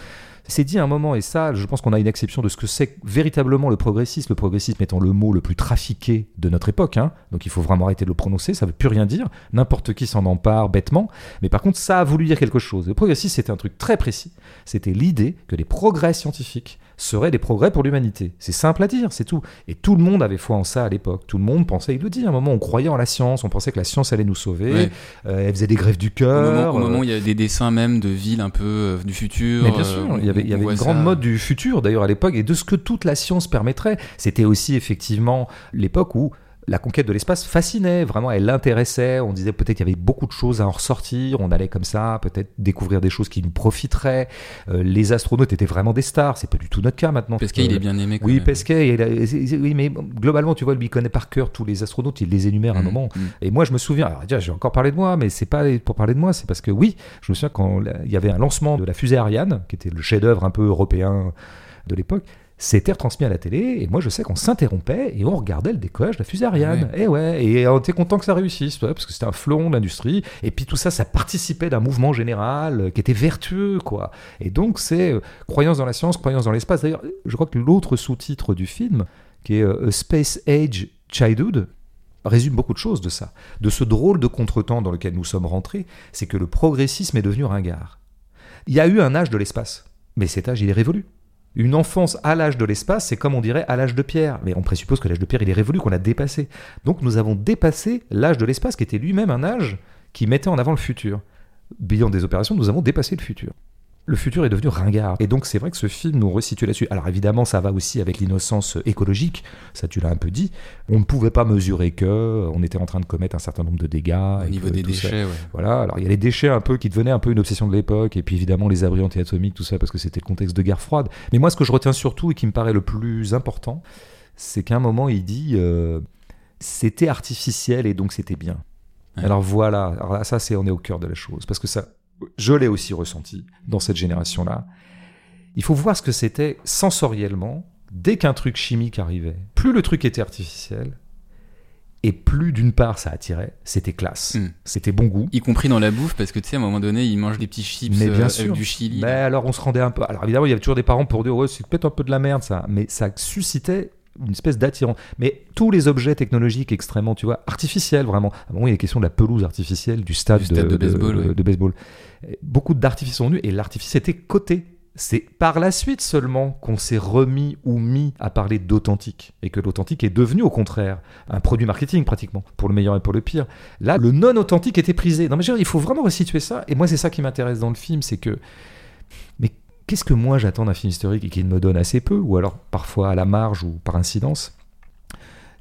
S2: C'est dit à un moment, et ça, je pense qu'on a une exception de ce que c'est véritablement le progressisme, le progressisme étant le mot le plus trafiqué de notre époque, hein. donc il faut vraiment arrêter de le prononcer, ça veut plus rien dire, n'importe qui s'en empare bêtement, mais par contre ça a voulu dire quelque chose. Le progressisme c'était un truc très précis, c'était l'idée que les progrès scientifiques seraient des progrès pour l'humanité. C'est simple à dire, c'est tout. Et tout le monde avait foi en ça à l'époque, tout le monde pensait, il le dit à un moment, on croyait en la science, on pensait que la science allait nous sauver,
S1: Ouais.
S2: euh, elle faisait des grèves du
S1: Au
S2: cœur.
S1: moment, au
S2: euh,
S1: moment où il y a des dessins même de villes un peu euh, du futur.
S2: mais bien
S1: euh,
S2: sûr, il y avait, il y
S1: on
S2: avait
S1: voit
S2: une
S1: ça.
S2: grande mode du futur d'ailleurs à l'époque et de ce que toute la science permettrait. C'était aussi effectivement l'époque où la conquête de l'espace fascinait, vraiment elle l'intéressait. On disait peut-être qu'il y avait beaucoup de choses à en ressortir, on allait comme ça peut-être découvrir des choses qui nous profiteraient. Euh, les astronautes étaient vraiment des stars, c'est pas du tout notre cas maintenant.
S1: Pesquet, il
S2: Euh,
S1: est bien aimé. quand
S2: Oui,
S1: même.
S2: Pesquet, il a- oui, mais globalement, tu vois, lui, il connaît par cœur tous les astronautes, il les énumère à un
S1: Mm,
S2: moment.
S1: mm.
S2: Et moi, je me souviens, alors déjà, j'ai encore parlé de moi, mais c'est pas pour parler de moi, c'est parce que oui, je me souviens quand il y avait un lancement de la fusée Ariane, qui était le chef-d'œuvre un peu européen de l'époque. C'était retransmis à la télé, et moi je sais qu'on s'interrompait et on regardait le décollage de la fusée Ariane. Et ouais, et on était content que ça réussisse, ouais, parce que c'était un fleuron de l'industrie. Et puis tout ça, ça participait d'un mouvement général euh, qui était vertueux, quoi. Et donc c'est euh, croyance dans la science, croyance dans l'espace. D'ailleurs, je crois que l'autre sous-titre du film, qui est euh, A Space Age Childhood, résume beaucoup de choses de ça. De ce drôle de contretemps dans lequel nous sommes rentrés, c'est que le progressisme est devenu ringard. Il y a eu un âge de l'espace, mais cet âge, il est révolu. Une enfance à l'âge de l'espace, c'est comme on dirait à l'âge de pierre. Mais on présuppose que l'âge de pierre, il est révolu, qu'on l'a dépassé. Donc nous avons dépassé l'âge de l'espace, qui était lui-même un âge qui mettait en avant le futur. Bilan des opérations, nous avons dépassé le futur. Le futur est devenu ringard. Et donc c'est vrai que ce film nous resitue là-dessus. Alors évidemment, ça va aussi avec l'innocence écologique, ça tu l'as un peu dit. On ne pouvait pas mesurer que on était en train de commettre un certain nombre de dégâts.
S1: Au niveau des déchets, ouais.
S2: voilà, alors il y a les déchets un peu qui devenaient un peu une obsession de l'époque, et puis évidemment les abris anti-atomiques, tout ça, parce que c'était le contexte de guerre froide. Mais moi, ce que je retiens surtout et qui me paraît le plus important, c'est qu'à un moment, il dit euh, c'était artificiel et donc c'était bien.
S1: Ouais.
S2: Alors voilà, alors là, ça, c'est on est au cœur de la chose, parce que ça, je l'ai aussi ressenti dans cette génération-là. Il faut voir ce que c'était sensoriellement dès qu'un truc chimique arrivait. Plus le truc était artificiel, Et plus d'une part ça attirait, c'était classe,
S1: Mm.
S2: c'était bon goût.
S1: Y compris dans la bouffe, parce que tu sais, à un moment donné, ils mangent des petits chips
S2: Mais bien
S1: euh, avec du chili.
S2: Mais alors on se rendait un peu. Alors évidemment, il y avait toujours des parents pour dire ouais, c'est peut-être un peu de la merde ça, mais ça suscitait une espèce d'attirant. Mais tous les objets technologiques extrêmement, tu vois, artificiels vraiment. À un moment, il y a question de la pelouse artificielle du stade,
S1: Du stade de baseball,
S2: de,
S1: ouais.
S2: de baseball. Et Beaucoup d'artifices sont venus et l'artifice était coté. C'est par la suite seulement qu'on s'est remis ou mis à parler d'authentique et que l'authentique est devenu au contraire un produit marketing pratiquement pour le meilleur et pour le pire. Là, le non authentique était prisé. Non mais je veux dire, il faut vraiment resituer ça. Et moi, c'est ça qui m'intéresse dans le film, c'est que mais qu'est-ce que moi j'attends d'un film historique et qu'il me donne assez peu, ou alors parfois à la marge ou par incidence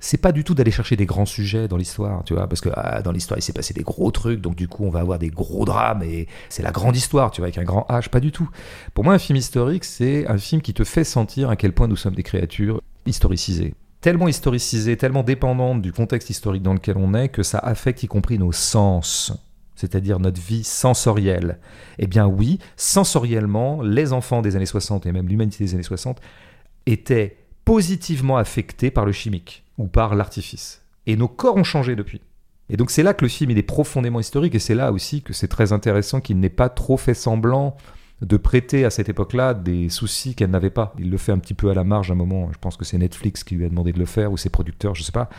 S2: c'est pas du tout d'aller chercher des grands sujets dans l'histoire, tu vois, parce que ah, dans l'histoire il s'est passé des gros trucs, donc du coup on va avoir des gros drames et c'est la grande histoire, tu vois, avec un grand H, pas du tout. Pour moi, un film historique, c'est un film qui te fait sentir à quel point nous sommes des créatures historicisées. Tellement historicisées, tellement dépendantes du contexte historique dans lequel on est, que ça affecte y compris nos sens, c'est-à-dire notre vie sensorielle. Eh bien oui, sensoriellement, les enfants des années 60 et même l'humanité des années 60 étaient positivement affectés par le chimique ou par l'artifice. Et nos corps ont changé depuis. Et donc c'est là que le film il est profondément historique et c'est là aussi que c'est très intéressant qu'il n'ait pas trop fait semblant de prêter à cette époque-là des soucis qu'elle n'avait pas. Il le fait un petit peu à la marge à un moment. Je pense que c'est Netflix qui lui a demandé de le faire ou ses producteurs, je sais pas.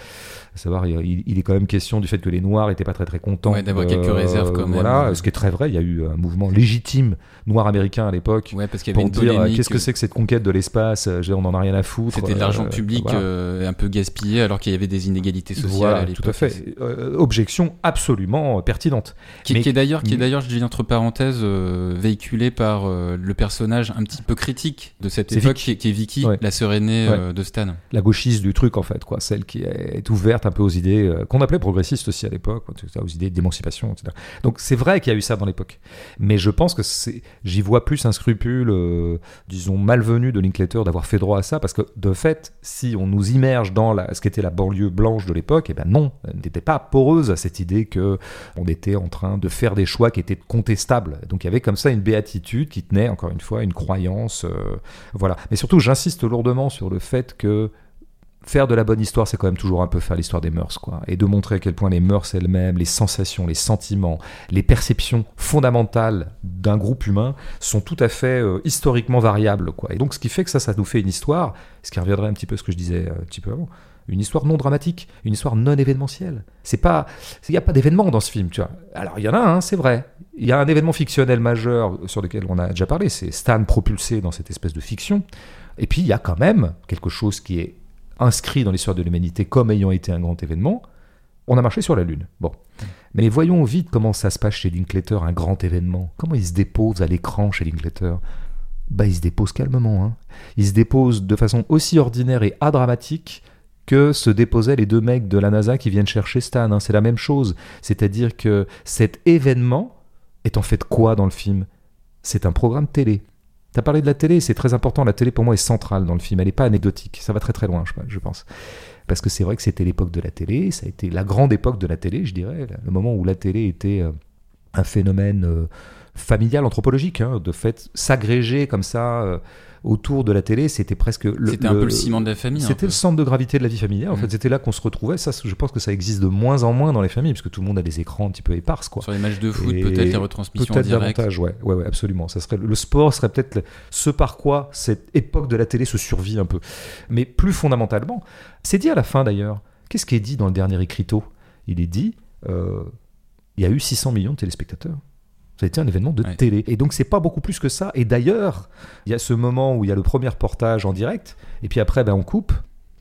S2: À savoir, il, il est quand même question du fait que les Noirs étaient pas très très contents.
S1: Ouais, d'avoir quelques réserves quand même.
S2: Voilà, ce qui est très vrai. Il y a eu un mouvement légitime noir américain à l'époque
S1: Ouais, parce qu'il y avait
S2: pour
S1: une
S2: dire
S1: polémique.
S2: qu'est-ce que c'est que cette conquête de l'espace? Euh, On en a rien à foutre.
S1: C'était de l'argent
S2: euh,
S1: public
S2: voilà.
S1: euh, un peu gaspillé alors qu'il y avait des inégalités sociales
S2: Voilà,
S1: à
S2: tout à fait. Euh, objection absolument euh, pertinente.
S1: Qui,
S2: Mais-
S1: qui est d'ailleurs, qui est d'ailleurs, je dis entre parenthèses, euh, véhiculé par euh, le personnage un petit peu critique de cette époque, qui, est- qui est Vicky,
S2: Ouais.
S1: la sœur aînée
S2: Ouais.
S1: euh, de Stan.
S2: La gauchiste du truc, en fait, quoi. Celle qui est ouverte un peu aux idées euh, qu'on appelait progressistes aussi à l'époque, aux idées d'émancipation, etc. Donc c'est vrai qu'il y a eu ça dans l'époque. Mais je pense que j'y vois plus un scrupule, disons, malvenu de Linklater d'avoir fait droit à ça, parce que de fait, si on nous immerge dans la, ce qu'était la banlieue blanche de l'époque, eh ben non, elle n'était pas poreuse à cette idée que on était en train de faire des choix qui étaient contestables. Donc il y avait comme ça une béatitude qui tenait, encore une fois, une croyance, euh, voilà. Mais surtout, j'insiste lourdement sur le fait que faire de la bonne histoire, c'est quand même toujours un peu faire l'histoire des mœurs, quoi. Et de montrer à quel point les mœurs elles-mêmes, les sensations, les sentiments, les perceptions fondamentales d'un groupe humain sont tout à fait euh, historiquement variables, quoi. Et donc, ce qui fait que ça, ça nous fait une histoire, ce qui reviendrait un petit peu à ce que je disais euh, un petit peu avant, une histoire non dramatique, une histoire non événementielle. C'est pas, il n'y a pas d'événement dans ce film, tu vois. Alors, il y en a un, c'est vrai. Il y a un événement fictionnel majeur sur lequel on a déjà parlé, c'est Stan propulsé dans cette espèce de fiction. Et puis, il y a quand même quelque chose qui est inscrit dans l'histoire de l'humanité comme ayant été un grand événement, on a marché sur la Lune. Bon. Mais voyons vite comment ça se passe chez Linklater, un grand événement. Comment il se dépose à l'écran chez Linklater? Bah, il se dépose calmement. Hein. Il se dépose de façon aussi ordinaire et adramatique que se déposaient les deux mecs de la NASA qui viennent chercher Stan. hein. C'est la même chose. C'est-à-dire que cet événement est en fait quoi dans le film? C'est un programme télé. T'as parlé de la télé, c'est très important. La télé, pour moi, est centrale dans le film. Elle n'est pas anecdotique. Ça va très très loin, je, pense. Parce que c'est vrai que c'était l'époque de la télé. Ça a été la grande époque de la télé, je dirais. Le moment où la télé était euh, un phénomène euh, familial, anthropologique. hein. de fait, s'agréger comme ça euh, autour de la télé, c'était presque le.
S1: C'était un peu le ciment de la famille.
S2: C'était
S1: peu.
S2: le centre de gravité de la vie familiale. En
S1: Mm.
S2: fait, c'était là qu'on se retrouvait. Ça, je pense que ça existe de moins en moins dans les familles, parce que tout le monde a des écrans un petit peu éparses, quoi.
S1: Sur les matchs de foot, peut-être les retransmissions
S2: Peut-être davantage, ouais, ouais, ouais, absolument. Ça serait le sport serait peut-être ce par quoi cette époque de la télé se survit un peu. Mais plus fondamentalement, c'est dit à la fin d'ailleurs. Qu'est-ce qui est dit dans le dernier écriteau? Il est dit, euh, il y a eu 600 millions de téléspectateurs. Ça a été un événement de
S1: Ouais.
S2: télé. Et donc, c'est pas beaucoup plus que ça. Et d'ailleurs, il y a ce moment où il y a le premier reportage en direct, et puis après, ben, on coupe.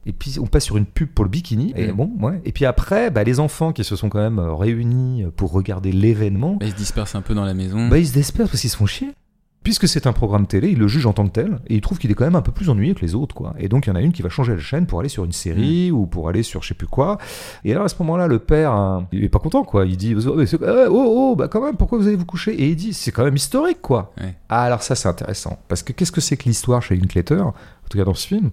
S2: Et puis on passe sur une pub pour le bikini. Et bon, ouais. Et puis après, bah, les enfants qui se sont quand même euh, réunis pour regarder l'événement,
S1: Bah, ils se dispersent un peu dans la maison.
S2: bah, ils se désespèrent parce qu'ils se font chier. Puisque c'est un programme télé, ils le jugent en tant que tel, et ils trouvent qu'il est quand même un peu plus ennuyeux que les autres, quoi. Et donc il y en a une qui va changer la chaîne pour aller sur une série ou pour aller sur je sais plus quoi. Et alors à ce moment-là, le père, hein, il est pas content, quoi. Il dit, oh, euh, oh, oh, bah quand même, pourquoi vous allez vous coucher? Et il dit, c'est quand même historique, quoi.
S1: Ouais.
S2: Ah, alors ça c'est intéressant, parce que qu'est-ce que c'est que l'histoire chez Linklater, en tout cas dans ce film?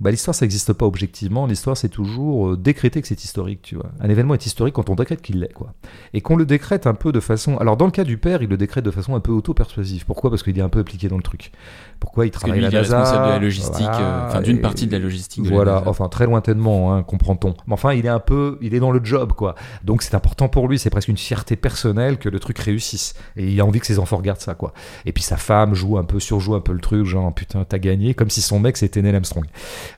S2: Bah, l'histoire, ça n'existe pas objectivement. L'histoire, c'est toujours euh, décréter que c'est historique, tu vois. Un événement est historique quand on décrète qu'il l'est, quoi. Et qu'on le décrète un peu de façon. Alors, dans le cas du père, il le décrète de façon un peu auto-persuasive. Pourquoi? Parce qu'il est un peu impliqué dans le truc. Pourquoi il travaille
S1: lui,
S2: à
S1: il
S2: la
S1: est responsable de la logistique,
S2: voilà,
S1: euh, enfin d'une partie de la logistique. de
S2: Voilà, enfin très lointainement, hein, comprend-on. Mais enfin, il est un peu, il est dans le job, quoi. Donc c'est important pour lui, c'est presque une fierté personnelle que le truc réussisse. Et il a envie que ses enfants regardent ça, quoi. Et puis sa femme joue un peu, surjoue un peu le truc, genre putain, t'as gagné, comme si son mec c'était Neil Armstrong.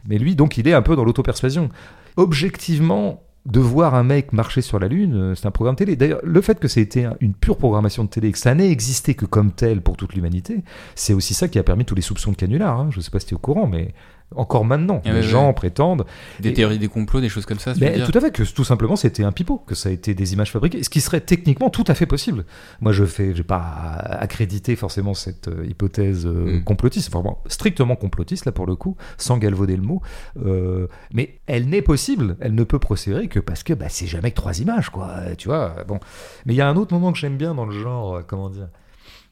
S2: Mais lui, donc, il est un peu dans l'auto-persuasion. Objectivement, de voir un mec marcher sur la Lune, euh, c'est un programme télé. D'ailleurs, le fait que ça ait été un- une pure programmation de télé, que ça n'ait existé que comme tel pour toute l'humanité, c'est aussi ça qui a permis tous les soupçons de canular. hein. Je ne sais pas si tu es au courant, mais encore maintenant,
S1: Ah
S2: les
S1: ouais,
S2: gens
S1: ouais.
S2: prétendent
S1: Des
S2: et-
S1: théories des complots, des choses comme ça. dire
S2: tout à fait, que tout simplement c'était un pipeau, que ça a été des images fabriquées, ce qui serait techniquement tout à fait possible. Moi je fais, j'ai pas accrédité forcément cette euh, hypothèse euh,
S1: Mm.
S2: complotiste, enfin bon, strictement complotiste là pour le coup, sans galvauder le mot, Euh, mais elle n'est possible, elle ne peut procéder que parce que bah, c'est jamais que trois images quoi, tu vois. Bon, mais il y a un autre moment que j'aime bien dans le genre, comment dire.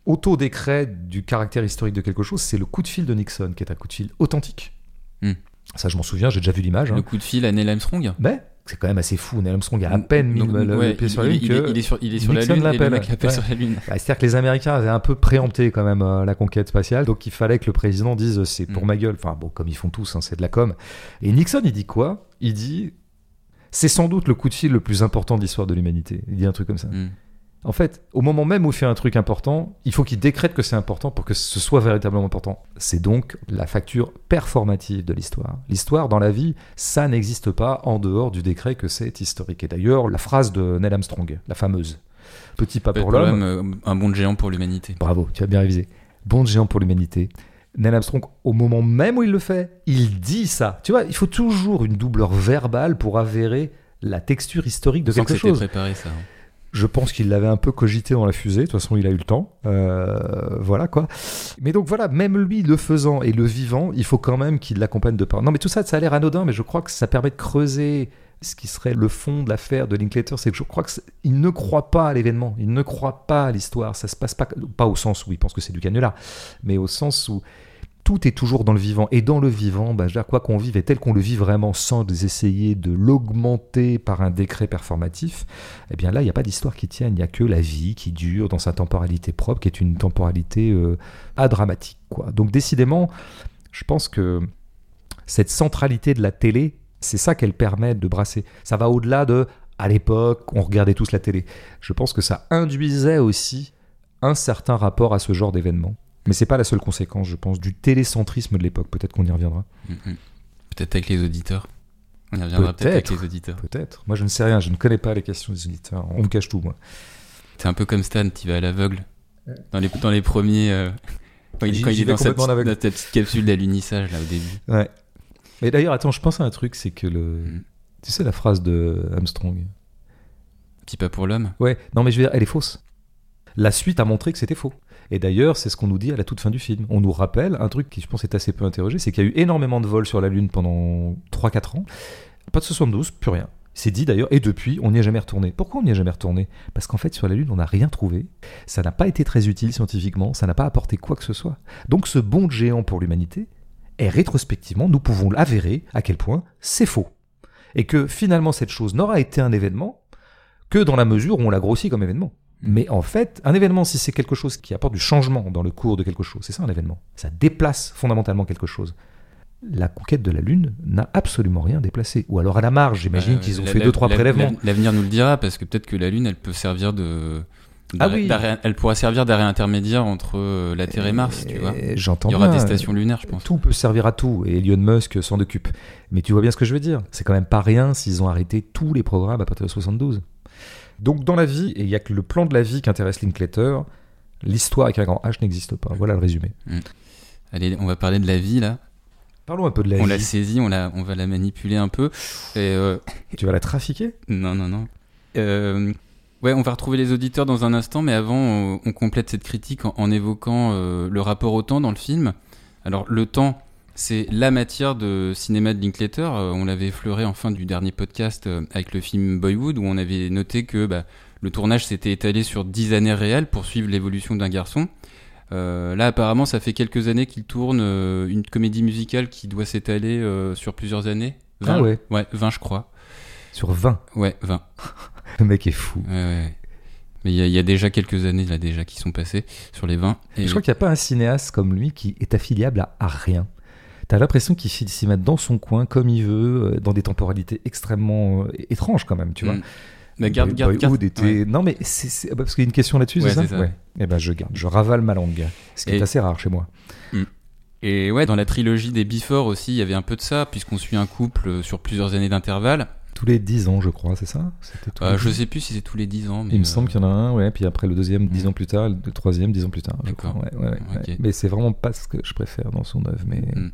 S2: Auto-décret du caractère historique de quelque chose, c'est le coup de fil de Nixon, qui est un coup de fil authentique. Ça, je m'en souviens, j'ai déjà vu l'image. hein.
S1: Le coup de fil à Neil Armstrong
S2: Mais c'est quand même assez fou. Neil Armstrong a à peine mis le,
S1: ouais,
S2: pied sur la Lune
S1: il
S2: que...
S1: est, il est sur, il est sur la
S2: Nixon
S1: Lune et le mec
S2: Ouais.
S1: sur la Lune.
S2: Bah, C'est-à-dire que les Américains avaient un peu préempté quand même euh, la conquête spatiale, donc il fallait que le président dise euh, c'est pour
S1: Mm.
S2: ma gueule. Enfin bon, comme ils font tous, hein, c'est de la com. Et Nixon, il dit quoi? Il dit c'est sans doute le coup de fil le plus important de l'histoire de l'humanité. Il dit un truc comme ça.
S1: Mm.
S2: En fait, au moment même où il fait un truc important, il faut qu'il décrète que c'est important pour que ce soit véritablement important. C'est donc la facture performative de l'histoire. L'histoire dans la vie, ça n'existe pas en dehors du décret que c'est historique. Et d'ailleurs, la phrase de Neil Armstrong, la fameuse Petit pas pour l'homme,
S1: euh, un bond de géant pour l'humanité.
S2: bravo, tu as bien révisé. Bond de géant pour l'humanité. Neil Armstrong, au moment même où il le fait, il dit ça. Tu vois, il faut toujours une doubleur verbale pour avérer la texture historique de quelque chose.
S1: préparé ça.
S2: Je pense qu'il l'avait un peu cogité dans la fusée. De toute façon, il a eu le temps. Euh, voilà quoi. Mais donc voilà, même lui le faisant et le vivant, il faut quand même qu'il l'accompagne de paroles. Non, mais tout ça, ça a l'air anodin, mais je crois que ça permet de creuser ce qui serait le fond de l'affaire de Linklater. C'est que je crois qu'il ne croit pas à l'événement. Il ne croit pas à l'histoire. Ça se passe pas, pas au sens où il pense que c'est du canular, mais au sens où tout est toujours dans le vivant. Et dans le vivant, bah, quoi qu'on vive et tel qu'on le vit vraiment sans essayer de l'augmenter par un décret performatif, eh bien là, il n'y a pas d'histoire qui tienne. Il n'y a que la vie qui dure dans sa temporalité propre, qui est une temporalité euh, adramatique. Donc décidément, je pense que cette centralité de la télé, c'est ça qu'elle permet de brasser. Ça va au-delà de, à l'époque, on regardait tous la télé. Je pense que ça induisait aussi un certain rapport à ce genre d'événement. Mais c'est pas la seule conséquence, je pense, du télécentrisme de l'époque. Peut-être qu'on y reviendra.
S1: Mm, mm. Peut-être avec les auditeurs. On y reviendra peut-être avec les auditeurs.
S2: Peut-être. Moi, je ne sais rien. Je ne connais pas les questions des auditeurs. On me cache tout, moi.
S1: C'est un peu comme Stan, tu vas à l'aveugle. Dans les, dans les premiers. euh, *laughs* quand il, quand il est dans
S2: aveugle.
S1: dans sa petite capsule d'alunissage là au début.
S2: Ouais. Mais d'ailleurs, attends, je pense à un truc, c'est que le.
S1: Mm.
S2: Tu sais la phrase de Armstrong
S1: Petit pas pour l'homme.
S2: Ouais, non, mais je veux dire, elle est fausse. La suite a montré que c'était faux. Et d'ailleurs, c'est ce qu'on nous dit à la toute fin du film. On nous rappelle un truc qui, je pense, est assez peu interrogé c'est qu'il y a eu énormément de vols sur la Lune pendant 3-4 ans. Pas de 72, plus rien. C'est dit d'ailleurs, et depuis, on n'y est jamais retourné. Pourquoi on n'y est jamais retourné? Parce qu'en fait, sur la Lune, on n'a rien trouvé. Ça n'a pas été très utile scientifiquement, ça n'a pas apporté quoi que ce soit. Donc, ce bond géant pour l'humanité, est rétrospectivement, nous pouvons l'avérer à quel point c'est faux. Et que finalement, cette chose n'aura été un événement que dans la mesure où on l'a grossi comme événement. Mais en fait, un événement, si c'est quelque chose qui apporte du changement dans le cours de quelque chose, c'est ça un événement. Ça déplace fondamentalement quelque chose. La conquête de la Lune n'a absolument rien déplacé. Ou alors à la marge, j'imagine
S1: Euh,
S2: qu'ils ont
S1: la-
S2: fait
S1: la-
S2: deux, trois
S1: la-
S2: prélèvements.
S1: la- L'avenir nous le dira parce que peut-être que la Lune, elle peut servir de.
S2: Ah oui.
S1: Elle pourra servir d'arrêt intermédiaire entre euh, la Terre et Mars, tu vois.
S2: J'entends
S1: Il y aura
S2: bien.
S1: des stations lunaires, je pense.
S2: Tout peut servir à tout, et Elon Musk s'en occupe. Mais tu vois bien ce que je veux dire. C'est quand même pas rien s'ils ont arrêté tous les programmes à partir de 72. Donc dans la vie, et il y a que le plan de la vie qui intéresse Linklater, l'histoire avec un grand H n'existe pas. Voilà le résumé.
S1: Allez, on va parler de la vie là.
S2: Parlons un peu de la
S1: on l'a
S2: vie.
S1: saisie, on, la, on va la manipuler un peu. Et euh,
S2: Tu vas la trafiquer?
S1: Non, non, non. Euh, ouais, on va retrouver les auditeurs dans un instant, mais avant, on, on complète cette critique en, en évoquant euh, le rapport au temps dans le film. Alors, le temps, c'est la matière de cinéma de Linklater. Euh, on l'avait effleuré en fin du dernier podcast euh, avec le film Boyhood, où on avait noté que bah, le tournage s'était étalé sur 10 années réelles pour suivre l'évolution d'un garçon. Euh, là, apparemment, ça fait quelques années qu'il tourne euh, une comédie musicale qui doit s'étaler euh, sur plusieurs années. 20,
S2: Ah ouais.
S1: Ouais, 20, je crois.
S2: Sur 20.
S1: Ouais, 20. *laughs*
S2: Le mec est fou.
S1: Ouais, ouais. Mais il y, a- il y a déjà quelques années, là, déjà, qui sont passées sur les 20. Et
S2: Je crois qu'il n'y a pas un cinéaste comme lui qui est affiliable à, à rien. T'as l'impression qu'il s'y met dans son coin comme il veut, euh, dans des temporalités extrêmement euh, étranges quand même, tu vois.
S1: Mm. Bah, garde,
S2: Boy-
S1: garde, garde.
S2: était...
S1: ouais.
S2: Non mais c'est ah bah, parce qu'il y a une question là-dessus,
S1: Ouais,
S2: c'est ça? Ouais. Eh ben je garde, je ravale ma langue, ce qui est
S1: Et-
S2: assez rare chez moi.
S1: Et ouais, dans la trilogie des Before aussi, il y avait un peu de ça, puisqu'on suit un couple euh, sur plusieurs années d'intervalle.
S2: Tous les 10 ans, je crois, c'est ça?
S1: Euh, je
S2: 10.
S1: sais plus si c'est tous les 10 ans. Mais
S2: Il me semble qu'il y en a un, ouais, puis après le deuxième, dix
S1: Mm.
S2: ans plus tard, le troisième, dix ans plus tard. je
S1: D'accord.
S2: crois. Ouais. Mais c'est vraiment pas ce que je préfère dans son œuvre, mais
S1: Mm.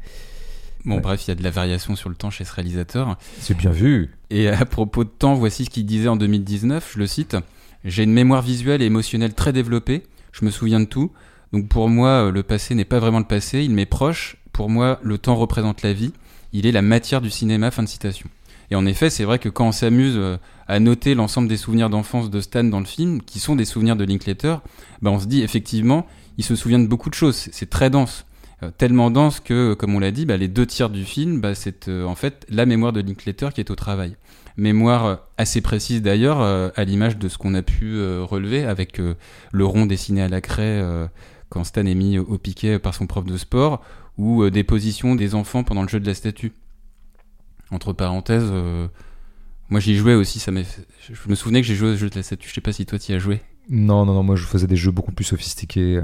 S1: Bon,
S2: Ouais.
S1: bref, il y a de la variation sur le temps chez ce réalisateur.
S2: c'est bien vu.
S1: Et à propos de temps, voici ce qu'il disait en 2019, je le cite. J'ai une mémoire visuelle et émotionnelle très développée, je me souviens de tout. Donc pour moi, euh, le passé n'est pas vraiment le passé, il m'est proche. Pour moi, le temps représente la vie, il est la matière du cinéma, fin de citation. Et en effet, c'est vrai que quand on s'amuse euh, à noter l'ensemble des souvenirs d'enfance de Stan dans le film, qui sont des souvenirs de Linklater, bah on se dit effectivement, il se souvient de beaucoup de choses, c'est très dense. Euh, tellement dense que, comme on l'a dit, bah, les deux tiers du film, bah, c'est euh, en fait la mémoire de Linklater qui est au travail. Mémoire euh, assez précise d'ailleurs, à l'image de ce qu'on a pu relever avec le rond dessiné à la craie quand Stan est mis au piquet par son prof de sport, ou des positions des enfants pendant le jeu de la statue. Entre parenthèses, euh, moi j'y jouais aussi, ça je me souvenais que j'ai joué au jeu de la statue, je sais pas si toi t'y as joué.
S2: Non, non, non, moi je faisais des jeux beaucoup plus sophistiqués, euh,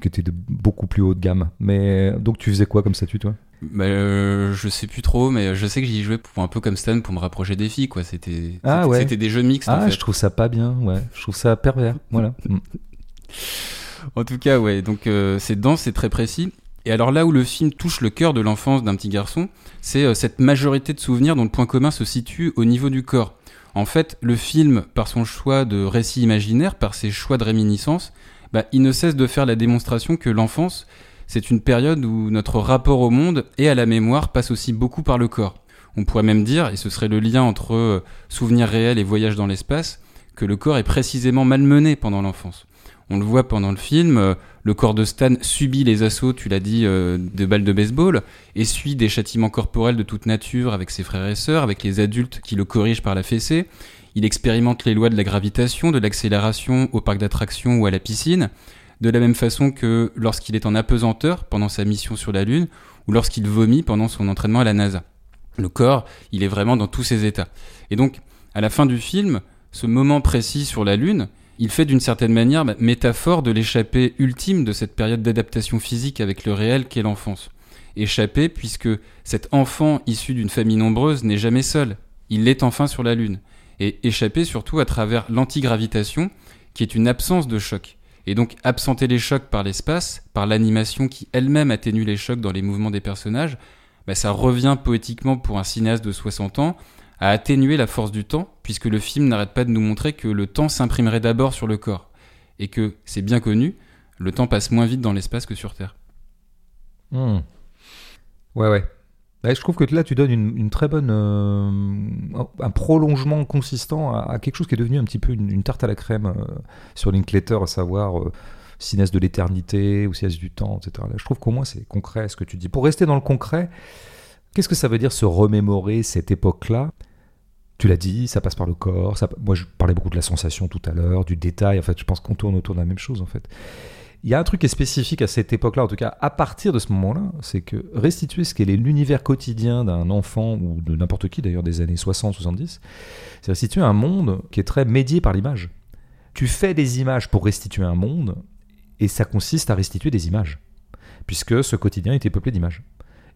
S2: qui étaient de beaucoup plus haut de gamme. Mais donc tu faisais quoi comme statut, toi?
S1: Bah, euh, je sais plus trop, mais je sais que j'y jouais pour un peu comme Stan pour me rapprocher des filles, quoi. C'était
S2: Ah ouais.
S1: c'était des jeux mixtes en
S2: Ah,
S1: fait.
S2: je trouve ça pas bien, ouais. Je trouve ça pervers, *laughs* voilà. Mm. *laughs*
S1: En tout cas, ouais. Donc euh, c'est dense, c'est très précis. Et alors là où le film touche le cœur de l'enfance d'un petit garçon, c'est euh, cette majorité de souvenirs dont le point commun se situe au niveau du corps. En fait, le film, par son choix de récit imaginaire, par ses choix de réminiscence, bah, il ne cesse de faire la démonstration que l'enfance, c'est une période où notre rapport au monde et à la mémoire passe aussi beaucoup par le corps. On pourrait même dire, et ce serait le lien entre euh, souvenirs réels et voyage dans l'espace, que le corps est précisément malmené pendant l'enfance. On le voit pendant le film, euh, le corps de Stan subit les assauts, tu l'as dit, euh, de balles de baseball, essuie des châtiments corporels de toute nature avec ses frères et sœurs, avec les adultes qui le corrigent par la fessée. Il expérimente les lois de la gravitation, de l'accélération au parc d'attractions ou à la piscine, de la même façon que lorsqu'il est en apesanteur pendant sa mission sur la Lune, ou lorsqu'il vomit pendant son entraînement à la NASA. Le corps, il est vraiment dans tous ses états. Et donc, à la fin du film, ce moment précis sur la Lune, il fait d'une certaine manière métaphore de l'échappée ultime de cette période d'adaptation physique avec le réel qu'est l'enfance. Échappée puisque cet enfant issu d'une famille nombreuse n'est jamais seul. Il l'est enfin sur la Lune. Et échappé surtout à travers l'antigravitation, qui est une absence de choc. Et donc absenter les chocs par l'espace, par l'animation qui elle-même atténue les chocs dans les mouvements des personnages, bah, ça revient poétiquement pour un cinéaste de 60 ans à atténuer la force du temps, puisque le film n'arrête pas de nous montrer que le temps s'imprimerait d'abord sur le corps, et que, c'est bien connu, le temps passe moins vite dans l'espace que sur Terre.
S2: Mm. Ouais, ouais. Je trouve que là, tu donnes une, très bonne. euh, un prolongement consistant à, quelque chose qui est devenu un petit peu une, tarte à la crème euh, sur Linklater, à savoir euh, cinéaste de l'éternité ou cinéaste du temps, etc. Je trouve qu'au moins c'est concret ce que tu dis. Pour rester dans le concret, qu'est-ce que ça veut dire se remémorer cette époque-là? Tu l'as dit, ça passe par le corps. Ça, moi, je parlais beaucoup de la sensation tout à l'heure, du détail. En fait, je pense qu'on tourne autour de la même chose. En fait, il y a un truc qui est spécifique à cette époque-là, en tout cas à partir de ce moment-là, c'est que restituer ce qu'est l'univers quotidien d'un enfant ou de n'importe qui d'ailleurs des années 60-70, c'est restituer un monde qui est très médié par l'image. Tu fais des images pour restituer un monde, et ça consiste à restituer des images, puisque ce quotidien était peuplé d'images.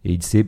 S2: Et il s'est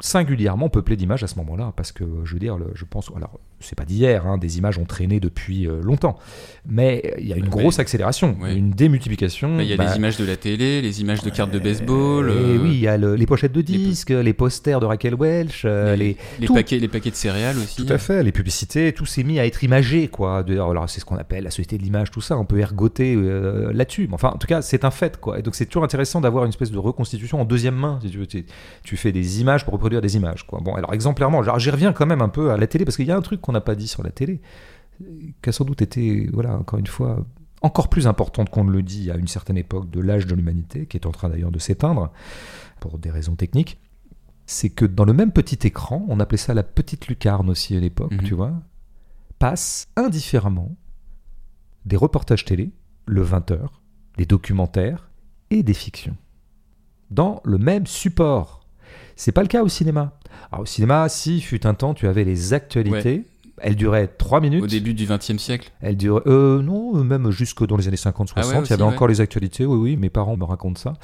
S2: singulièrement peuplé d'images à ce moment-là, parce que je veux dire, je pense, alors c'est pas d'hier, hein, des images ont traîné depuis euh, longtemps, mais il y a une grosse accélération,
S1: ouais.
S2: une démultiplication.
S1: Bah, Il y a
S2: bah,
S1: les images de la télé, les images de cartes de baseball,
S2: et
S1: euh,
S2: oui, il y a le- les pochettes de disques, les, posters de Raquel Welch, euh, les,
S1: les,
S2: tout.
S1: paquets, les paquets de céréales aussi.
S2: tout à fait, les publicités, tout s'est mis à être imagé, quoi. De- alors, c'est ce qu'on appelle la société de l'image, tout ça. On peut ergoter euh, là-dessus. Mais enfin, en tout cas, c'est un fait, quoi. Et donc, c'est toujours intéressant d'avoir une espèce de reconstitution en deuxième main, si tu veux. Tu, tu fais des images pour reproduire des images, quoi. Bon, alors, exemplairement, j'y reviens quand même un peu à la télé, parce qu'il y a un truc qu'on n'a pas dit sur la télé, qui a sans doute été, voilà, encore une fois, encore plus importante qu'on ne le dit à une certaine époque de l'âge de l'humanité, qui est en train d'ailleurs de s'éteindre pour des raisons techniques, c'est que dans le même petit écran, on appelait ça la petite lucarne aussi à l'époque,
S1: Mhm.
S2: tu vois, passent indifféremment des reportages télé, le 20h, les documentaires et des fictions. Dans le même support. C'est pas le cas au cinéma. Alors, au cinéma, si, fut un temps, tu avais les actualités. Elles duraient 3 minutes.
S1: Au début du XXe siècle.
S2: Elle dure. Euh, non, même jusque dans les années 50-60,
S1: Ah ouais,
S2: il y avait
S1: ouais.
S2: encore les actualités. Oui, oui, mes parents me racontent ça.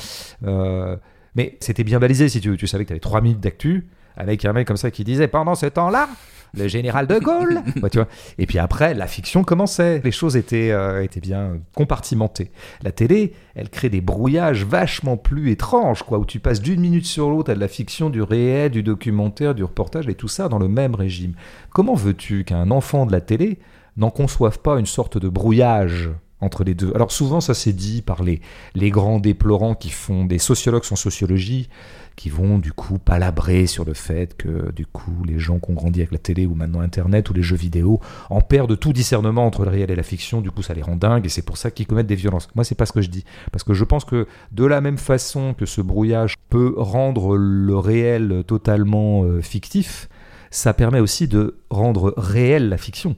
S2: Euh, mais c'était bien balisé, si tu veux. Tu savais que tu avais 3 minutes d'actu avec un mec comme ça qui disait pendant ce temps-là, le général de Gaulle. *laughs* Ouais, tu vois. Et puis après, la fiction commençait. Les choses étaient, euh, étaient bien compartimentées. La télé, elle crée des brouillages vachement plus étranges, quoi, où tu passes d'une minute sur l'autre à de la fiction, du réel, du documentaire, du reportage, et tout ça dans le même régime. Comment veux-tu qu'un enfant de la télé n'en conçoivent pas une sorte de brouillage entre les deux? Alors souvent ça c'est dit par les, les grands déplorants qui font des sociologues en sociologie, qui vont du coup palabrer sur le fait que du coup les gens qui ont grandi avec la télé ou maintenant Internet ou les jeux vidéo en perdent tout discernement entre le réel et la fiction, du coup ça les rend dingues et c'est pour ça qu'ils commettent des violences. Moi c'est pas ce que je dis, parce que je pense que de la même façon que ce brouillage peut rendre le réel totalement euh, fictif, ça permet aussi de rendre réelle la fiction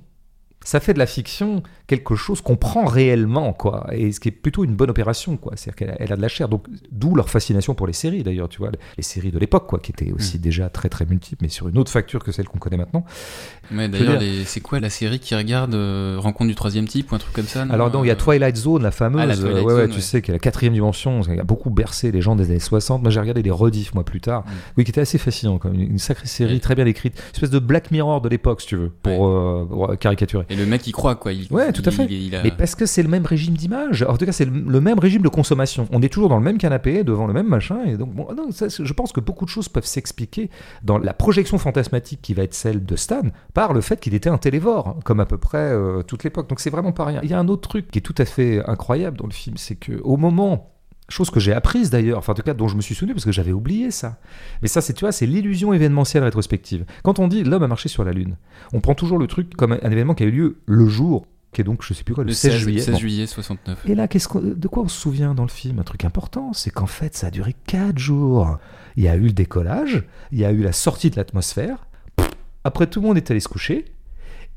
S2: ça fait de la fiction quelque chose qu'on prend réellement, quoi, et ce qui est plutôt une bonne opération, quoi. C'est-à-dire qu'elle a, elle a de la chair, donc d'où leur fascination pour les séries, d'ailleurs, tu vois, les séries de l'époque, quoi, qui étaient aussi déjà très très multiples, mais sur une autre facture que celle qu'on connaît maintenant.
S1: Ouais, d'ailleurs, les- c'est quoi la série qui regarde euh, Rencontre du troisième type ou un truc comme ça non
S2: Alors donc il y a
S1: Euh,
S2: Twilight Zone, la fameuse,
S1: Ah, la Twilight
S2: ouais, ouais,
S1: Zone,
S2: tu
S1: ouais.
S2: sais, qui est la quatrième dimension, qui a beaucoup bercé les gens des années 60. Moi j'ai regardé des rediffs moi plus tard,
S1: Mm.
S2: oui, qui était assez fascinant, comme une, une sacrée série très bien écrite, une espèce de Black Mirror de l'époque, si tu veux, pour, euh, caricaturer.
S1: Et le mec, il croit, quoi. Il,
S2: Ouais, tout à
S1: il-
S2: fait.
S1: il- il a-
S2: Mais parce que c'est le même régime d'image. En tout cas, c'est le, même régime de consommation. On est toujours dans le même canapé, devant le même machin. Et donc, bon, non, ça, c'est- je pense que beaucoup de choses peuvent s'expliquer dans la projection fantasmatique qui va être celle de Stan par le fait qu'il était un télévore, hein, comme à peu près euh, toute l'époque. Donc, c'est vraiment pas rien. Il y a un autre truc qui est tout à fait incroyable dans le film, c'est que au moment Chose que j'ai apprise d'ailleurs, enfin en tout cas dont je me suis souvenu parce que j'avais oublié ça. Mais ça, c'est tu vois, c'est l'illusion événementielle rétrospective. Quand on dit l'homme a marché sur la lune, on prend toujours le truc comme un, événement qui a eu lieu le jour, qui est donc je sais plus quoi, le,
S1: le
S2: 16,
S1: 16,
S2: juillet.
S1: 16
S2: Bon.
S1: juillet 69.
S2: Et là, qu'est-ce de quoi on se souvient dans le film? Un truc important, c'est qu'en fait, ça a duré 4 jours. Il y a eu le décollage, il y a eu la sortie de l'atmosphère. Après, tout le monde est allé se coucher.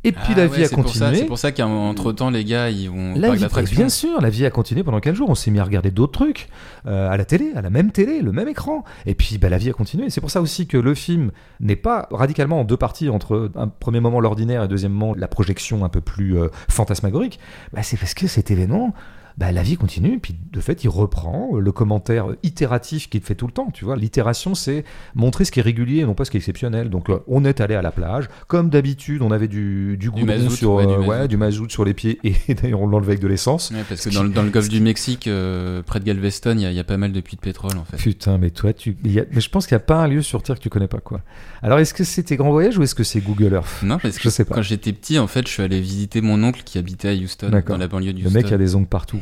S2: Et puis
S1: Ah
S2: la
S1: ouais,
S2: vie a continué.
S1: C'est pour ça qu'entre temps, les gars, ils vont
S2: La vie, bien sûr, la vie a continué pendant 4 jours. On s'est mis à regarder d'autres trucs euh, à la télé, à la même télé, le même écran. Et puis bah, la vie a continué. C'est pour ça aussi que le film n'est pas radicalement en deux parties entre un premier moment l'ordinaire et deuxièmement la projection un peu plus euh, fantasmagorique. Bah, c'est parce que cet événement, bah, la vie continue. Puis de fait, il reprend le commentaire itératif qu'il fait tout le temps. Tu vois, l'itération, c'est montrer ce qui est régulier et non pas ce qui est exceptionnel. Donc euh, on est allé à la plage, comme d'habitude, on avait du, du
S1: mazout,
S2: sur,
S1: ouais, du
S2: euh,
S1: mazout.
S2: ouais, du mazout sur les pieds et *laughs* d'ailleurs on l'enlevait avec de l'essence.
S1: Ouais, parce que dans, le- dans le golfe du Mexique, euh, près de Galveston, il y, y a pas mal de puits de pétrole en fait.
S2: Putain, mais toi, tu. y a- Mais je pense qu'il n'y a pas un lieu sur Terre que tu connais pas, quoi. Alors, est-ce que c'était Grand Voyage ou est-ce que c'est Google Earth?
S1: Non, parce
S2: Je
S1: que
S2: sais pas.
S1: quand j'étais petit, en fait, je suis allé visiter mon oncle qui habitait à Houston, dans la banlieue
S2: Le
S1: Houston.
S2: mec a des ongles partout,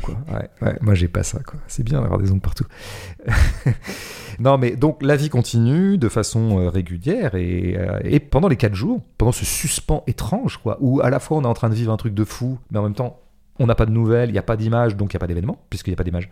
S2: moi, j'ai pas ça. C'est bien d'avoir des ongles partout. *laughs* non, mais donc, la vie continue de façon euh, régulière et, euh, et pendant les quatre jours, pendant ce suspens étrange, où à la fois on est en train de vivre un truc de fou, mais en même temps, on n'a pas de nouvelles, il n'y a pas d'image, donc il n'y a pas d'événement, puisqu'il n'y a pas d'image.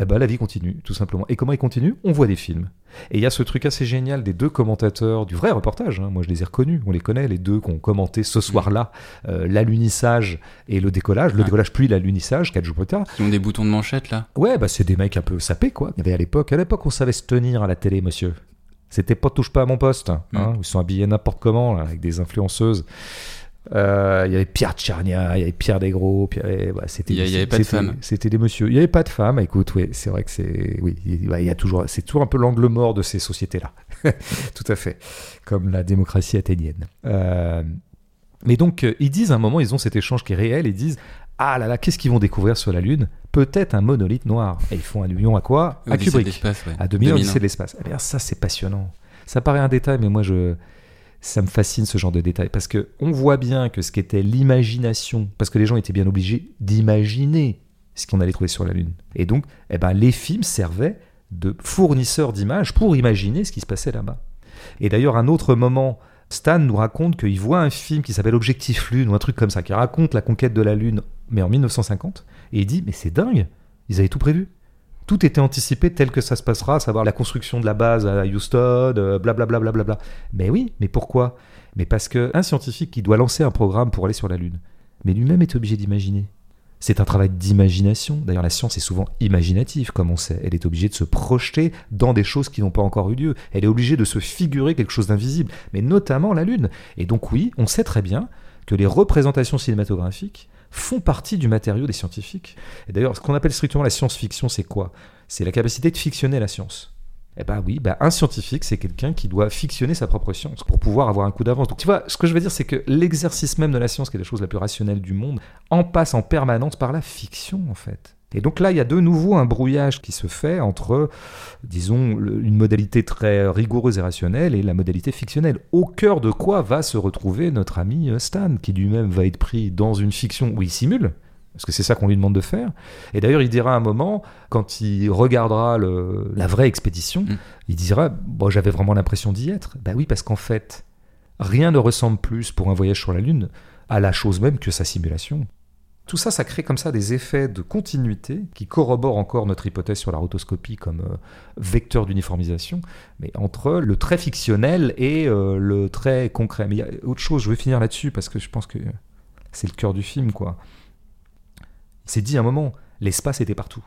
S2: Eh ben, la vie continue, tout simplement. Et comment il continue? On voit des films. Et il y a ce truc assez génial des deux commentateurs du vrai reportage. hein. Moi, je les ai reconnus, on les connaît, les deux qui ont commenté ce soir-là euh, l'alunissage et le décollage. Le
S1: Ouais.
S2: décollage puis l'alunissage, quatre jours plus tard.
S1: Qui ont des boutons de manchette là?
S2: Ouais, bah c'est des mecs un peu sapés, quoi. Il y avait à l'époque, à l'époque, on savait se tenir à la télé, monsieur. C'était pas touche pas à mon poste. hein.
S1: Mm.
S2: Ils sont habillés n'importe comment, là, avec des influenceuses. Euh, Il y avait Pierre Tchernia, il y avait Pierre Desgros, bah, c'était,
S1: Il y a- il y avait pas de femmes.
S2: C'était des messieurs. Il y avait pas de femmes. Écoute, oui, c'est vrai que c'est, oui, il bah, y a toujours, c'est toujours un peu l'angle mort de ces sociétés-là. *laughs* Tout à fait, comme la démocratie athénienne. Euh, mais donc, ils disent à un moment, ils ont cet échange qui est réel. Ils disent, ah là là, qu'est-ce qu'ils vont découvrir sur la Lune? Peut-être un monolithe noir. Et ils font allusion à quoi? À
S1: de
S2: Kubrick.
S1: l'espace, ouais.
S2: À 2001,
S1: 2001.
S2: Odyssée de l'espace. Eh bien, ça, c'est passionnant. Ça paraît un détail, mais moi, je, ça me fascine ce genre de détails parce que on voit bien que ce qu'était l'imagination, parce que les gens étaient bien obligés d'imaginer ce qu'on allait trouver sur la Lune. Et donc, eh ben, les films servaient de fournisseurs d'images pour imaginer ce qui se passait là-bas. Et d'ailleurs, un autre moment, Stan nous raconte qu'il voit un film qui s'appelle Objectif Lune ou un truc comme ça, qui raconte la conquête de la Lune, mais en 1950. Et il dit, mais c'est dingue, ils avaient tout prévu. Tout était anticipé tel que ça se passera, à savoir la construction de la base à Houston, blablabla. Bla bla bla mais oui, mais pourquoi? Mais parce qu'un scientifique qui doit lancer un programme pour aller sur la Lune, mais lui-même est obligé d'imaginer. C'est un travail d'imagination. D'ailleurs, la science est souvent imaginative, comme on sait. Elle est obligée de se projeter dans des choses qui n'ont pas encore eu lieu. Elle est obligée de se figurer quelque chose d'invisible, mais notamment la Lune. Et donc oui, on sait très bien que les représentations cinématographiques font partie du matériau des scientifiques. Et d'ailleurs, ce qu'on appelle strictement la science-fiction, c'est quoi? C'est la capacité de fictionner la science. Eh ben oui, ben un scientifique, c'est quelqu'un qui doit fictionner sa propre science pour pouvoir avoir un coup d'avance. Donc tu vois, ce que je veux dire, c'est que l'exercice même de la science, qui est la chose la plus rationnelle du monde, en passe en permanence par la fiction, en fait. Et donc là, il y a de nouveau un brouillage qui se fait entre, disons, une modalité très rigoureuse et rationnelle et la modalité fictionnelle. Au cœur de quoi va se retrouver notre ami Stan, qui lui-même va être pris dans une fiction où il simule, parce que c'est ça qu'on lui demande de faire. Et d'ailleurs, il dira un moment, quand il regardera la vraie expédition, mm. il dira Bon, j'avais vraiment l'impression d'y être. Ben oui, parce qu'en fait, rien ne ressemble plus pour un voyage sur la Lune à la chose même que sa simulation. Tout ça, ça crée comme ça des effets de continuité qui corroborent encore notre hypothèse sur la rotoscopie comme euh, vecteur d'uniformisation, mais entre le très fictionnel et euh, le très concret. Mais il y a autre chose, je vais finir là-dessus parce que je pense que c'est le cœur du film, quoi. C'est dit un moment, l'espace était partout.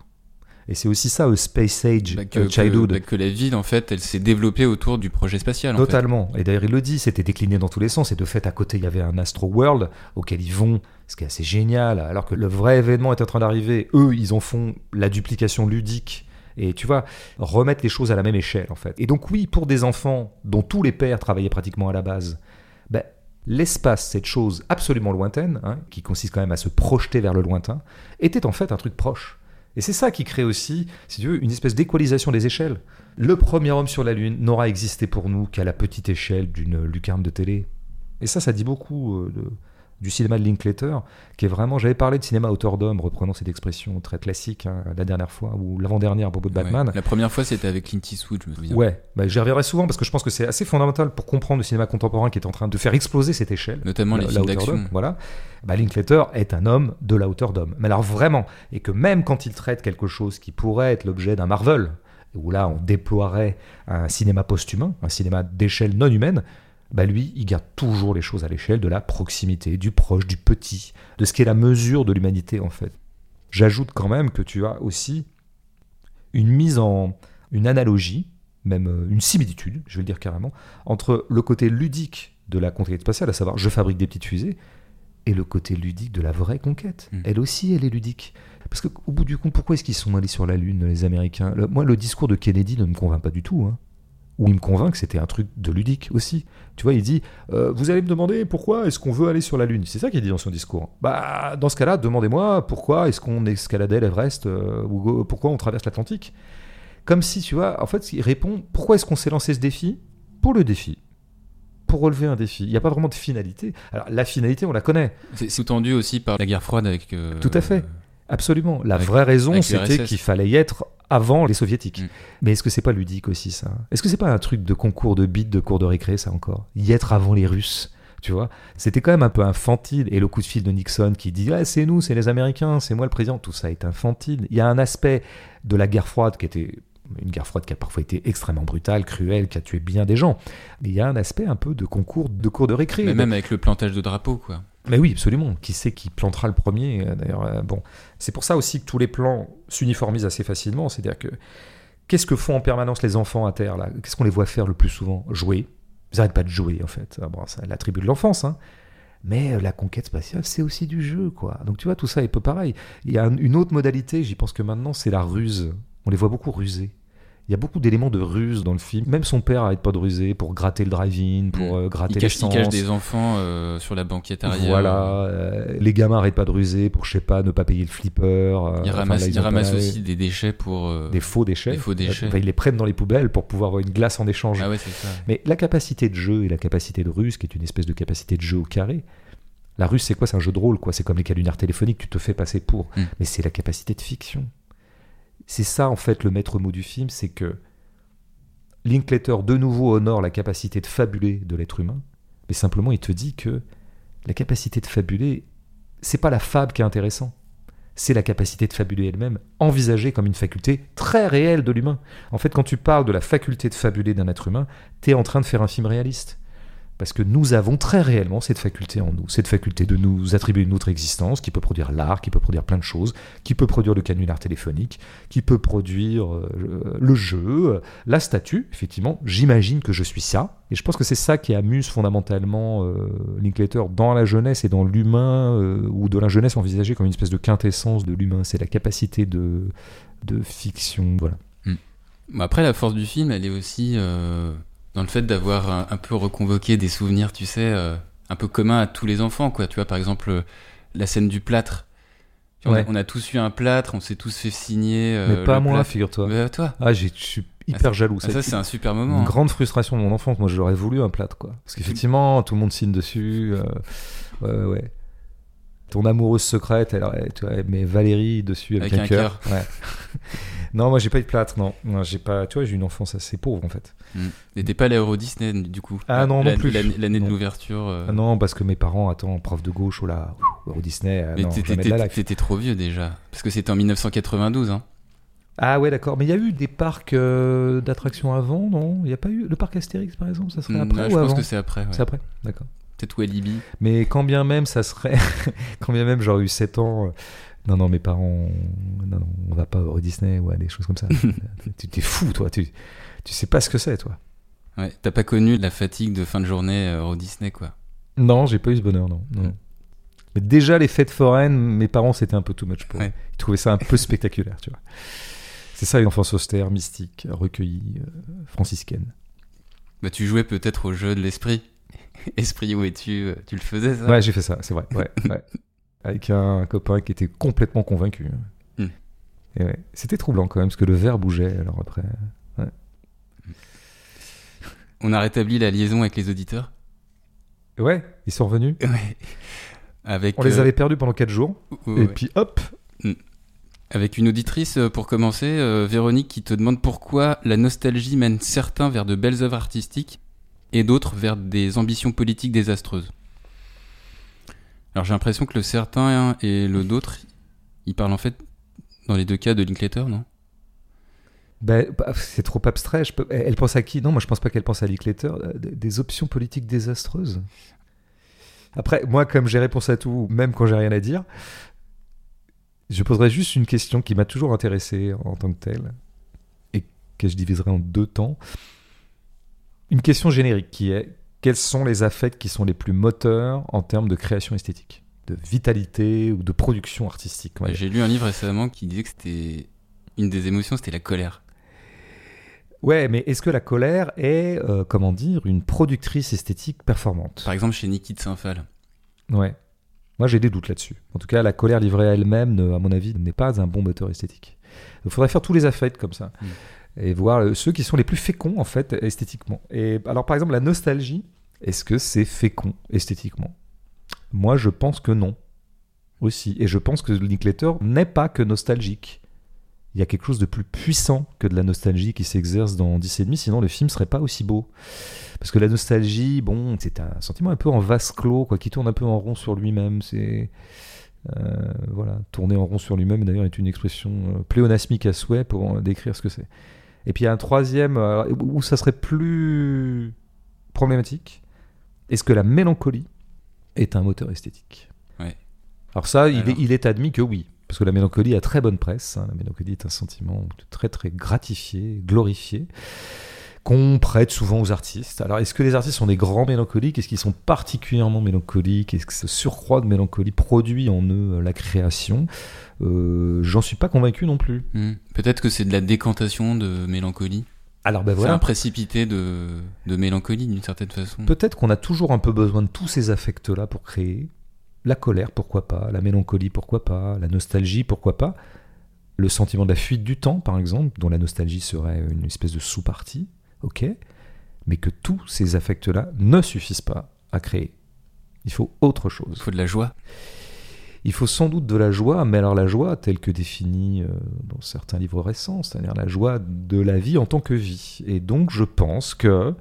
S2: Et c'est aussi ça, Space Age
S1: bah, que, Childhood. Bah, que, la ville, en fait, elle s'est développée autour du projet spatial.
S2: Totalement. Et d'ailleurs, il le dit, c'était décliné dans tous les sens. Et de fait, à côté, il y avait un Astro World auquel ils vont, ce qui est assez génial. Alors que le vrai événement est en train d'arriver, eux, ils en font la duplication ludique. Et tu vois, remettre les choses à la même échelle, en fait. Et donc, oui, pour des enfants dont tous les pères travaillaient pratiquement à la base, ben, l'espace, cette chose absolument lointaine, hein, qui consiste quand même à se projeter vers le lointain, était en fait un truc proche. Et c'est ça qui crée aussi, si tu veux, une espèce d'équalisation des échelles. Le premier homme sur la Lune n'aura existé pour nous qu'à la petite échelle d'une lucarne de télé. Et ça, ça dit beaucoup euh, de, du cinéma de Linklater, qui est vraiment. J'avais parlé de cinéma auteur d'homme, reprenant cette expression très classique hein, la dernière fois, ou l'avant-dernière à propos de Batman.
S1: La première fois, c'était avec Clint Eastwood, je me souviens.
S2: Ouais, bah, j'y reviendrai souvent parce que je pense que c'est assez fondamental pour comprendre le cinéma contemporain qui est en train de faire exploser cette échelle.
S1: Notamment les films d'action.
S2: Voilà. Bah, Linklater est un homme de la hauteur d'homme. Mais alors vraiment, et que même quand il traite quelque chose qui pourrait être l'objet d'un Marvel, où là on déploierait un cinéma post-humain, un cinéma d'échelle non humaine, bah lui, il garde toujours les choses à l'échelle de la proximité, du proche, du petit, de ce qui est la mesure de l'humanité en fait. J'ajoute quand même que tu as aussi une mise en une analogie, même euh, une similitude, je vais le dire carrément, entre le côté ludique de la conquête spatiale, à savoir je fabrique des petites fusées, et le côté ludique de la vraie conquête. Hmm. Elle aussi, elle est ludique. Parce qu'au bout du compte, pourquoi est-ce qu'ils sont allés sur la Lune, les Américains? Moi, le discours de Kennedy ne me convainc pas du tout. Hein où il me convainc que c'était un truc de ludique aussi. Tu vois, il dit euh, Vous allez me demander pourquoi est-ce qu'on veut aller sur la Lune C'est ça qu'il dit dans son discours. Bah, dans ce cas-là, demandez-moi pourquoi est-ce qu'on escaladait l'Everest euh, ou pourquoi on traverse l'Atlantique. Comme si, tu vois, en fait, il répond Pourquoi est-ce qu'on s'est lancé ce défi? Pour le défi. Pour relever un défi. Il n'y a pas vraiment de finalité. Alors, la finalité, on la connaît.
S1: C'est sous-tendu aussi par la guerre froide avec. Euh,
S2: Tout à fait. Absolument. La vraie raison, c'était qu'il fallait y être avant les soviétiques. Mm. Mais est-ce que c'est pas ludique aussi ça? Est-ce que c'est pas un truc de concours de bits, de cours de récré ça encore? Y être avant les Russes tu vois, c'était quand même un peu infantile. Et le coup de fil de Nixon qui dit ah, c'est nous, c'est les Américains, c'est moi le président, tout ça est infantile. Il y a un aspect de la guerre froide qui était une guerre froide qui a parfois été extrêmement brutale, cruelle, qui a tué bien des gens. Mais il y a un aspect un peu de concours, de cours de récré.
S1: Mais même avec le plantage de drapeaux, quoi.
S2: Mais oui, absolument. Qui sait qui plantera le premier euh, D'ailleurs, euh, bon, c'est pour ça aussi que tous les plans s'uniformisent assez facilement. C'est-à-dire que qu'est-ce que font en permanence les enfants à terre là? Qu'est-ce qu'on les voit faire le plus souvent? Jouer. Ils n'arrêtent pas de jouer en fait. Ah, bon, c'est l'attribut de l'enfance. Hein. Mais euh, la conquête spatiale, c'est aussi du jeu, quoi. Donc tu vois, tout ça est peu pareil. Il y a une autre modalité, j'y pense que maintenant, c'est la ruse. On les voit beaucoup ruser. Il y a beaucoup d'éléments de ruse dans le film. Même son père arrête pas de ruser pour gratter le drive-in, pour mm. euh, gratter l'essence.
S1: Il cache des enfants euh, sur la banquette arrière.
S2: Voilà. Euh, les gamins arrêtent pas de ruser pour, je sais pas, ne pas payer le flipper.
S1: il ramasse, aussi des déchets pour...
S2: des faux déchets.
S1: Des faux déchets.
S2: Enfin, ils les prennent dans les poubelles pour pouvoir avoir une glace en échange.
S1: Ah ouais, c'est ça.
S2: Mais la capacité de jeu et la capacité de ruse, qui est une espèce de capacité de jeu au carré, la ruse, c'est quoi? C'est un jeu de rôle, quoi. C'est comme les calunières téléphoniques, tu te fais passer pour. Mm. Mais c'est la capacité de fiction. C'est ça, en fait, le maître mot du film, c'est que Linklater de nouveau honore la capacité de fabuler de l'être humain, mais simplement il te dit que la capacité de fabuler, c'est pas la fable qui est intéressant. c'est la capacité de fabuler elle-même, envisagée comme une faculté très réelle de l'humain. En fait, quand tu parles de la faculté de fabuler d'un être humain, tu es en train de faire un film réaliste. Parce que nous avons très réellement cette faculté en nous, cette faculté de nous attribuer une autre existence qui peut produire l'art, qui peut produire plein de choses, qui peut produire le canular téléphonique, qui peut produire euh, le jeu, la statue. Effectivement, j'imagine que je suis ça. Et je pense que c'est ça qui amuse fondamentalement euh, Linklater dans la jeunesse et dans l'humain, euh, ou de la jeunesse envisagée comme une espèce de quintessence de l'humain. C'est la capacité de, fiction. Voilà.
S1: Hmm. Après, la force du film, elle est aussi dans le fait d'avoir un, peu reconvoqué des souvenirs, tu sais, euh, un peu communs à tous les enfants, quoi. Tu vois, par exemple, euh, la scène du plâtre. On, a, tous eu un plâtre, on s'est tous fait signer.
S2: Euh, Mais pas moi, figure-toi.
S1: Mais toi.
S2: Ah, je suis hyper
S1: ah,
S2: jaloux.
S1: Ah, ça, c'est un super moment.
S2: Une
S1: hein.
S2: grande frustration de mon enfance. Moi, j'aurais voulu un plâtre, quoi. Parce qu'effectivement, tout le monde signe dessus. ouais, ouais. Ton amoureuse secrète, elle, tu vois, mais Valérie dessus avec, un, cœur. Ouais. *laughs* non, moi j'ai pas eu de plâtre, non. non j'ai pas. Tu vois, j'ai une enfance assez pauvre en fait.
S1: Mm. T'es pas allé à Euro Disney du coup
S2: Ah non, non plus.
S1: L'année de l'ouverture. Euh.
S2: Ah non, parce que mes parents, attends, prof de gauche, ou là, Euro Disney. Euh,
S1: mais t'étais trop vieux déjà. Parce que c'était en 1992, hein.
S2: Ah ouais, d'accord. Mais il y a eu des parcs euh, d'attractions avant, non? Il n'y a pas eu le parc Astérix, par exemple Ça serait mm, après ou
S1: Je
S2: pense
S1: que c'est après.
S2: C'est après, d'accord.
S1: Peut-être Walibi.
S2: Mais quand bien même, ça serait. *laughs* quand bien même j'aurais eu 7 ans. Non, non, mes parents. Non, non, on va pas au Disney ou à des choses comme ça. *laughs* tu t'es fou, toi. Tu, tu sais pas ce que c'est, toi.
S1: Ouais, t'as pas connu la fatigue de fin de journée euh, au Disney, quoi.
S2: Non, j'ai pas eu ce bonheur, non. non. Mais déjà, les fêtes foraines, mes parents, c'était un peu too much pour eux. Ils trouvaient ça un peu spectaculaire, tu vois. C'est ça, une enfance austère, mystique, recueillie, euh, franciscaine.
S1: Bah, tu jouais peut-être au jeu de l'esprit. *laughs* Esprit, où es-tu euh, Tu le faisais, ça?
S2: Ouais, j'ai fait ça, c'est vrai. Ouais, *laughs* ouais. Avec un copain qui était complètement convaincu. Et ouais. C'était troublant quand même, parce que le verre bougeait, alors après.
S1: On a rétabli la liaison avec les auditeurs
S2: Ouais, ils sont revenus.
S1: Ouais. Avec,
S2: On les euh, avait perdus pendant 4 jours. et puis hop hmm.
S1: Avec une auditrice, euh, pour commencer, Véronique, qui te demande pourquoi la nostalgie mène certains vers de belles œuvres artistiques et d'autres vers des ambitions politiques désastreuses. Alors j'ai l'impression que le certain et le d'autre, ils parlent en fait dans les deux cas de Linklater, non?
S2: Ben, c'est trop abstrait. Je. Elle pense à qui? Non, moi je pense pas qu'elle pense à Linklater. Euh, des options politiques désastreuses. Après, moi, comme j'ai réponse à tout, même quand j'ai rien à dire, je poserai juste une question qui m'a toujours intéressé en tant que telle et que je diviserai en deux temps une question générique qui est quels sont les affects qui sont les plus moteurs en termes de création esthétique, de vitalité ou de production artistique?
S1: J'ai lu un livre récemment qui disait que c'était une des émotions, c'était la colère.
S2: Ouais, mais est-ce que la colère est, euh, comment dire, une productrice esthétique performante?
S1: Par exemple, chez Niki de Saint-Phal.
S2: Ouais. Moi, j'ai des doutes là-dessus. En tout cas, la colère livrée à elle-même, à mon avis, n'est pas un bon moteur esthétique. Il faudrait faire tous les affects comme ça. Hmm et voir euh, ceux qui sont les plus féconds en fait esthétiquement. Et alors par exemple la nostalgie, est-ce que c'est fécond esthétiquement? Moi je pense que non aussi. Et je pense que Linklater n'est pas que nostalgique. Il y a quelque chose de plus puissant que de la nostalgie qui s'exerce dans 10 et demi, sinon le film serait pas aussi beau. Parce que la nostalgie, bon, c'est un sentiment un peu en vase clos, quoi, qui tourne un peu en rond sur lui-même. C'est euh, voilà, tourner en rond sur lui-même d'ailleurs est une expression euh, pléonasmique à souhait pour décrire ce que c'est. Et puis il y a un troisième euh, où ça serait plus problématique. Est-ce que la mélancolie est un moteur esthétique?
S1: Ouais.
S2: Alors ça, Il, est, admis que oui. Parce que la mélancolie a très bonne presse. Hein. La mélancolie est un sentiment très très gratifié, glorifié, qu'on prête souvent aux artistes. Alors est-ce que les artistes sont des grands mélancoliques? Est-ce qu'ils sont particulièrement mélancoliques? Est-ce que ce surcroît de mélancolie produit en eux euh, la création? Euh, j'en suis pas convaincu non plus.
S1: Hmm. Peut-être que c'est de la décantation de mélancolie.
S2: Alors ben voilà.
S1: un précipité de, de mélancolie d'une certaine façon.
S2: Peut-être qu'on a toujours un peu besoin de tous ces affects-là pour créer. La colère, pourquoi pas La mélancolie, pourquoi pas La nostalgie, pourquoi pas Le sentiment de la fuite du temps, par exemple, dont la nostalgie serait une espèce de sous-partie, ok Mais que tous ces affects-là ne suffisent pas à créer. Il faut autre chose.
S1: Il faut de la joie
S2: il faut sans doute de la joie, mais alors la joie telle que définie euh, dans certains livres récents, c'est-à-dire la joie de la vie en tant que vie. Et donc je pense que,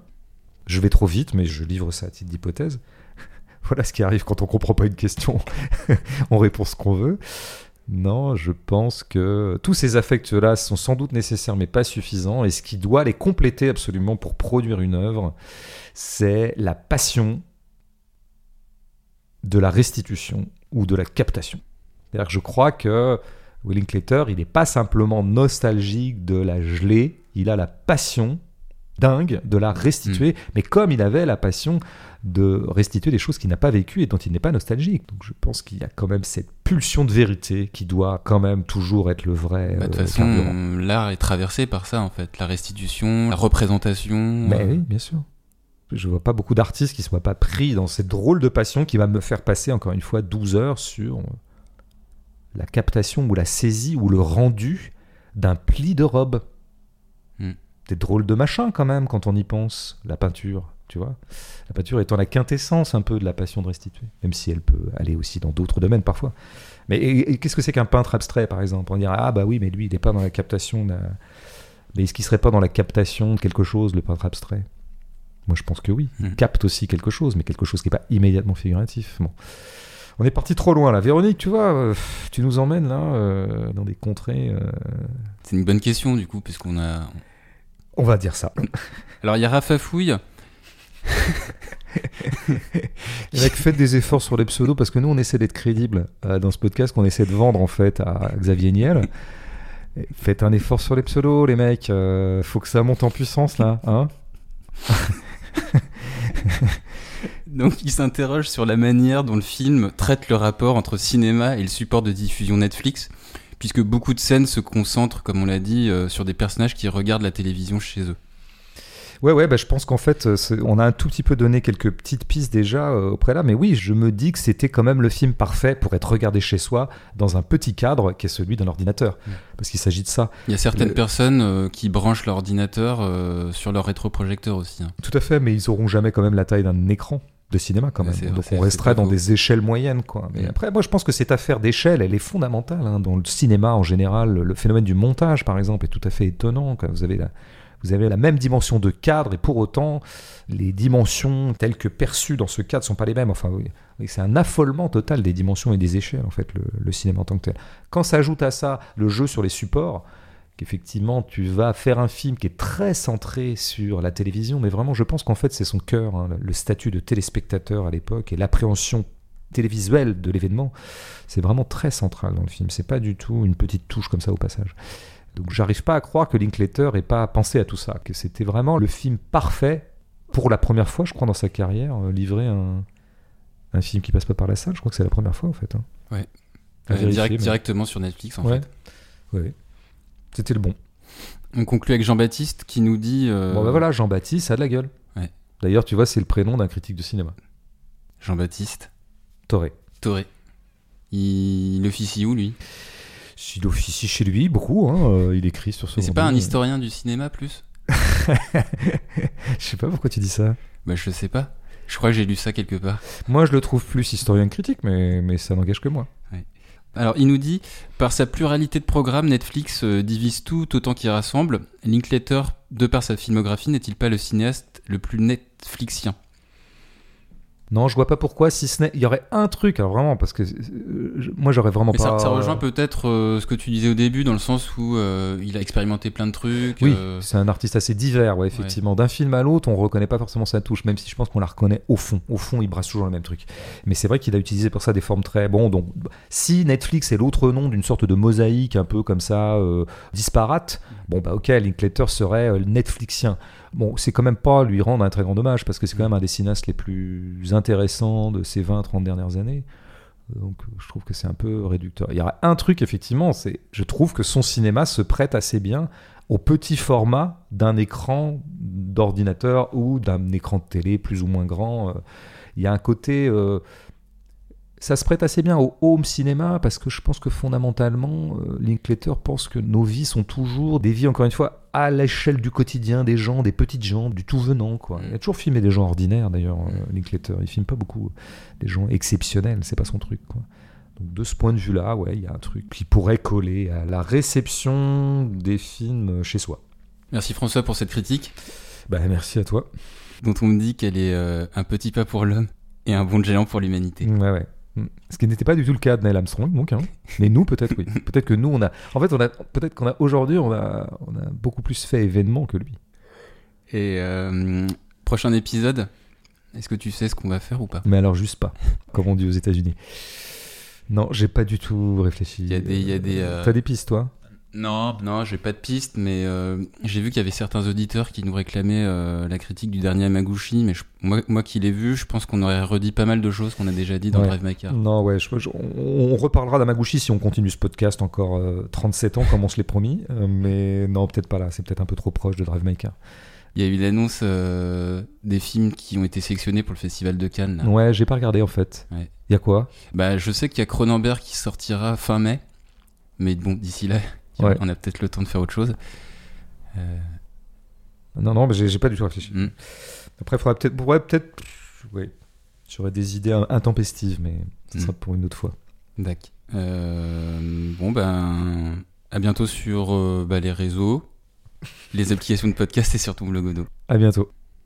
S2: je vais trop vite, mais je livre ça à titre d'hypothèse, voilà ce qui arrive quand on comprend pas une question, *laughs* on répond ce qu'on veut. Non, je pense que tous ces affects-là sont sans doute nécessaires mais pas suffisants. Et ce qui doit les compléter absolument pour produire une œuvre, c'est la passion de la restitution ou de la captation. C'est-à-dire que je crois que Linklater, il n'est pas simplement nostalgique de la gelée, il a la passion dingue de la restituer, mais comme il avait la passion de restituer des choses qu'il n'a pas vécues et dont il n'est pas nostalgique. Donc je pense qu'il y a quand même cette pulsion de vérité qui doit quand même toujours être le vrai.
S1: Bah, de toute
S2: euh,
S1: façon,
S2: carburant.
S1: l'art est traversé par ça, en fait. La restitution, la représentation.
S2: Mais
S1: euh,
S2: oui, bien sûr. Je vois pas beaucoup d'artistes qui ne soient pas pris dans cette drôle de passion qui va me faire passer encore une fois 12 heures sur la captation ou la saisie ou le rendu d'un pli de robe.
S1: Hmm.
S2: Des drôles de machins quand même quand on y pense, la peinture, tu vois. La peinture étant la quintessence un peu de la passion de restituer, même si elle peut aller aussi dans d'autres domaines parfois. Mais et- et qu'est-ce que c'est qu'un peintre abstrait par exemple? On dirait ah bah oui mais lui il n'est pas dans la captation de la- Mais est-ce qu'il serait pas dans la captation de quelque chose le peintre abstrait? Moi je pense que oui. Il
S1: Hmm.
S2: capte aussi quelque chose, mais quelque chose qui n'est pas immédiatement figuratif. Bon. On est parti trop loin là. Véronique, tu vois, euh, tu nous emmènes là euh, dans des contrées. euh,
S1: C'est une bonne question, du coup, puisqu'on a.
S2: On va dire ça.
S1: Alors, il y a Rafa *laughs*
S2: Mecs, faites des efforts sur les pseudos parce que nous, on essaie d'être crédible euh, dans ce podcast qu'on essaie de vendre en fait à Xavier Niel. Faites un effort sur les pseudos, les mecs. euh, faut que ça monte en puissance là. Hein *laughs*
S1: Donc, il s'interroge sur la manière dont le film traite le rapport entre cinéma et le support de diffusion Netflix, puisque beaucoup de scènes se concentrent, comme on l'a dit, euh, sur des personnages qui regardent la télévision chez eux.
S2: Ouais, ouais, bah, je pense qu'en fait, euh, on a un tout petit peu donné quelques petites pistes déjà euh, au préalable, mais oui, je me dis que c'était quand même le film parfait pour être regardé chez soi dans un petit cadre qui est celui d'un ordinateur,
S1: Mm.
S2: parce qu'il s'agit de ça.
S1: Il y a certaines
S2: Le-
S1: personnes euh, qui branchent leur ordinateur euh, sur leur rétroprojecteur aussi. hein.
S2: Tout à fait, mais ils auront jamais quand même la taille d'un écran de cinéma quand même. Donc on resterait dans des échelles moyennes, quoi. Mais
S1: Mm.
S2: après, moi, je pense que cette affaire d'échelle, elle est fondamentale hein. dans le cinéma en général. Le phénomène du montage, par exemple, est tout à fait étonnant. quoi. Vous avez la vous avez la même dimension de cadre et pour autant, les dimensions telles que perçues dans ce cadre sont pas les mêmes. Enfin, c'est un affolement total des dimensions et des échelles, en fait, le, le cinéma en tant que tel. Quand s'ajoute à ça le jeu sur les supports, qu'effectivement, tu vas faire un film qui est très centré sur la télévision, mais vraiment, je pense qu'en fait, c'est son cœur, hein, le statut de téléspectateur à l'époque et l'appréhension télévisuelle de l'événement, c'est vraiment très central dans le film. C'est pas du tout une petite touche comme ça au passage. Donc j'arrive pas à croire que Linklater ait pas pensé à tout ça, que c'était vraiment le film parfait pour la première fois, je crois, dans sa carrière, euh, livrer un, un film qui passe pas par la salle. Je crois que c'est la première fois en fait. hein.
S1: Ouais. Euh,
S2: vérifier,
S1: direct-
S2: mais-
S1: Directement sur Netflix, en
S2: Ouais.
S1: fait.
S2: Ouais. C'était le bon.
S1: On conclut avec Jean-Baptiste qui nous dit. euh,
S2: Bon bah voilà, Jean-Baptiste, a de la gueule.
S1: Ouais.
S2: D'ailleurs, tu vois, c'est le prénom d'un critique de cinéma.
S1: Jean-Baptiste
S2: Toré.
S1: Toré. Il, il officie où, lui?
S2: Il officie chez lui beaucoup, hein, euh, il écrit sur ce
S1: c'est pas un historien du cinéma, plus *laughs*
S2: Je sais pas pourquoi tu dis ça.
S1: Bah, je sais pas. Je crois que j'ai lu ça quelque part.
S2: Moi, je le trouve plus historien que critique, mais, mais ça n'engage que moi.
S1: Alors, il nous dit Par sa pluralité de programmes, Netflix euh, divise tout autant qu'il rassemble. Linklater, de par sa filmographie, n'est-il pas le cinéaste le plus Netflixien?
S2: Non, je vois pas pourquoi, si ce n'est. Il y aurait un truc, alors vraiment, parce que euh, moi, j'aurais vraiment
S1: Mais
S2: pas.
S1: ça, ça rejoint peut-être euh, ce que tu disais au début, dans le sens où euh, il a expérimenté plein de trucs.
S2: Oui, c'est un artiste assez divers, ouais, effectivement. D'un film à l'autre, on reconnaît pas forcément sa touche, même si je pense qu'on la reconnaît au fond. Au fond, il brasse toujours le même truc. Mais c'est vrai qu'il a utilisé pour ça des formes très. Bon, donc, si Netflix est l'autre nom d'une sorte de mosaïque un peu comme ça, disparate, bon, bah ok, Linklater serait Netflixien. Bon, c'est quand même pas lui rendre un très grand dommage, parce que c'est quand même un des cinéastes les plus intéressants de ces 20-30 dernières années. Donc je trouve que c'est un peu réducteur. Il y aura un truc effectivement, c'est je trouve que son cinéma se prête assez bien au petit format d'un écran d'ordinateur ou d'un écran de télé plus ou moins grand. Euh, Il y a un côté euh, ça se prête assez bien au home cinéma parce que je pense que fondamentalement, euh, Linklater pense que nos vies sont toujours des vies, encore une fois, à l'échelle du quotidien des gens, des petites gens, du tout venant. Quoi. Il a toujours filmé des gens ordinaires d'ailleurs, euh, Linklater. Il filme pas beaucoup des gens exceptionnels, c'est pas son truc. Quoi. Donc de ce point de vue-là, ouais, il y a un truc qui pourrait coller à la réception des films chez soi.
S1: Merci François pour cette critique,
S2: Bah merci à toi.
S1: dont on me dit qu'elle est euh, un petit pas pour l'homme et un bond géant pour l'humanité.
S2: Ouais, ouais. Ce qui n'était pas du tout le cas de Neil Armstrong, donc. hein. *laughs* Mais nous, peut-être, oui. Peut-être que nous, on a. En fait, on a. Peut-être qu'on a aujourd'hui, on a, on a beaucoup plus fait événement que lui.
S1: Et euh, prochain épisode, est-ce que tu sais ce qu'on va faire ou pas?
S2: Mais alors, juste pas, comme on dit aux États-Unis. Non, j'ai pas du tout réfléchi.
S1: Il y a des- y a des, euh,
S2: T'as des pistes, toi?
S1: Non, non, j'ai pas de piste, mais euh, j'ai vu qu'il y avait certains auditeurs qui nous réclamaient euh, la critique du dernier Amaguchi, mais je- moi, moi qui l'ai vu, je pense qu'on aurait redit pas mal de choses qu'on a déjà dit dans
S2: Ouais.
S1: Drive My Car.
S2: Non, ouais, je- je- on, on reparlera d'Amaguchi si on continue ce podcast encore euh, 37 ans, comme on se l'est promis. euh, mais non, peut-être pas là. C'est peut-être un peu trop proche de Drive My Car.
S1: Il y a eu l'annonce euh, des films qui ont été sélectionnés pour le Festival de Cannes. là.
S2: Ouais, j'ai pas regardé en fait. Il
S1: Ouais.
S2: y a quoi?
S1: Bah, je sais qu'il y a Cronenberg qui sortira fin mai, mais bon, d'ici là,
S2: Ouais.
S1: on a peut-être le temps de faire autre chose. Euh,
S2: Non, non, mais j'ai pas du tout réfléchi.
S1: hmm.
S2: Après, il faudrait peut-être. Ouais, peut-être. Oui. J'aurais des idées in- intempestives, mais ce sera
S1: Mm.
S2: pour une autre fois.
S1: Dac. Euh, bon, ben, à bientôt sur euh, bah, les réseaux, les applications de podcast et surtout le Godot.
S2: À bientôt.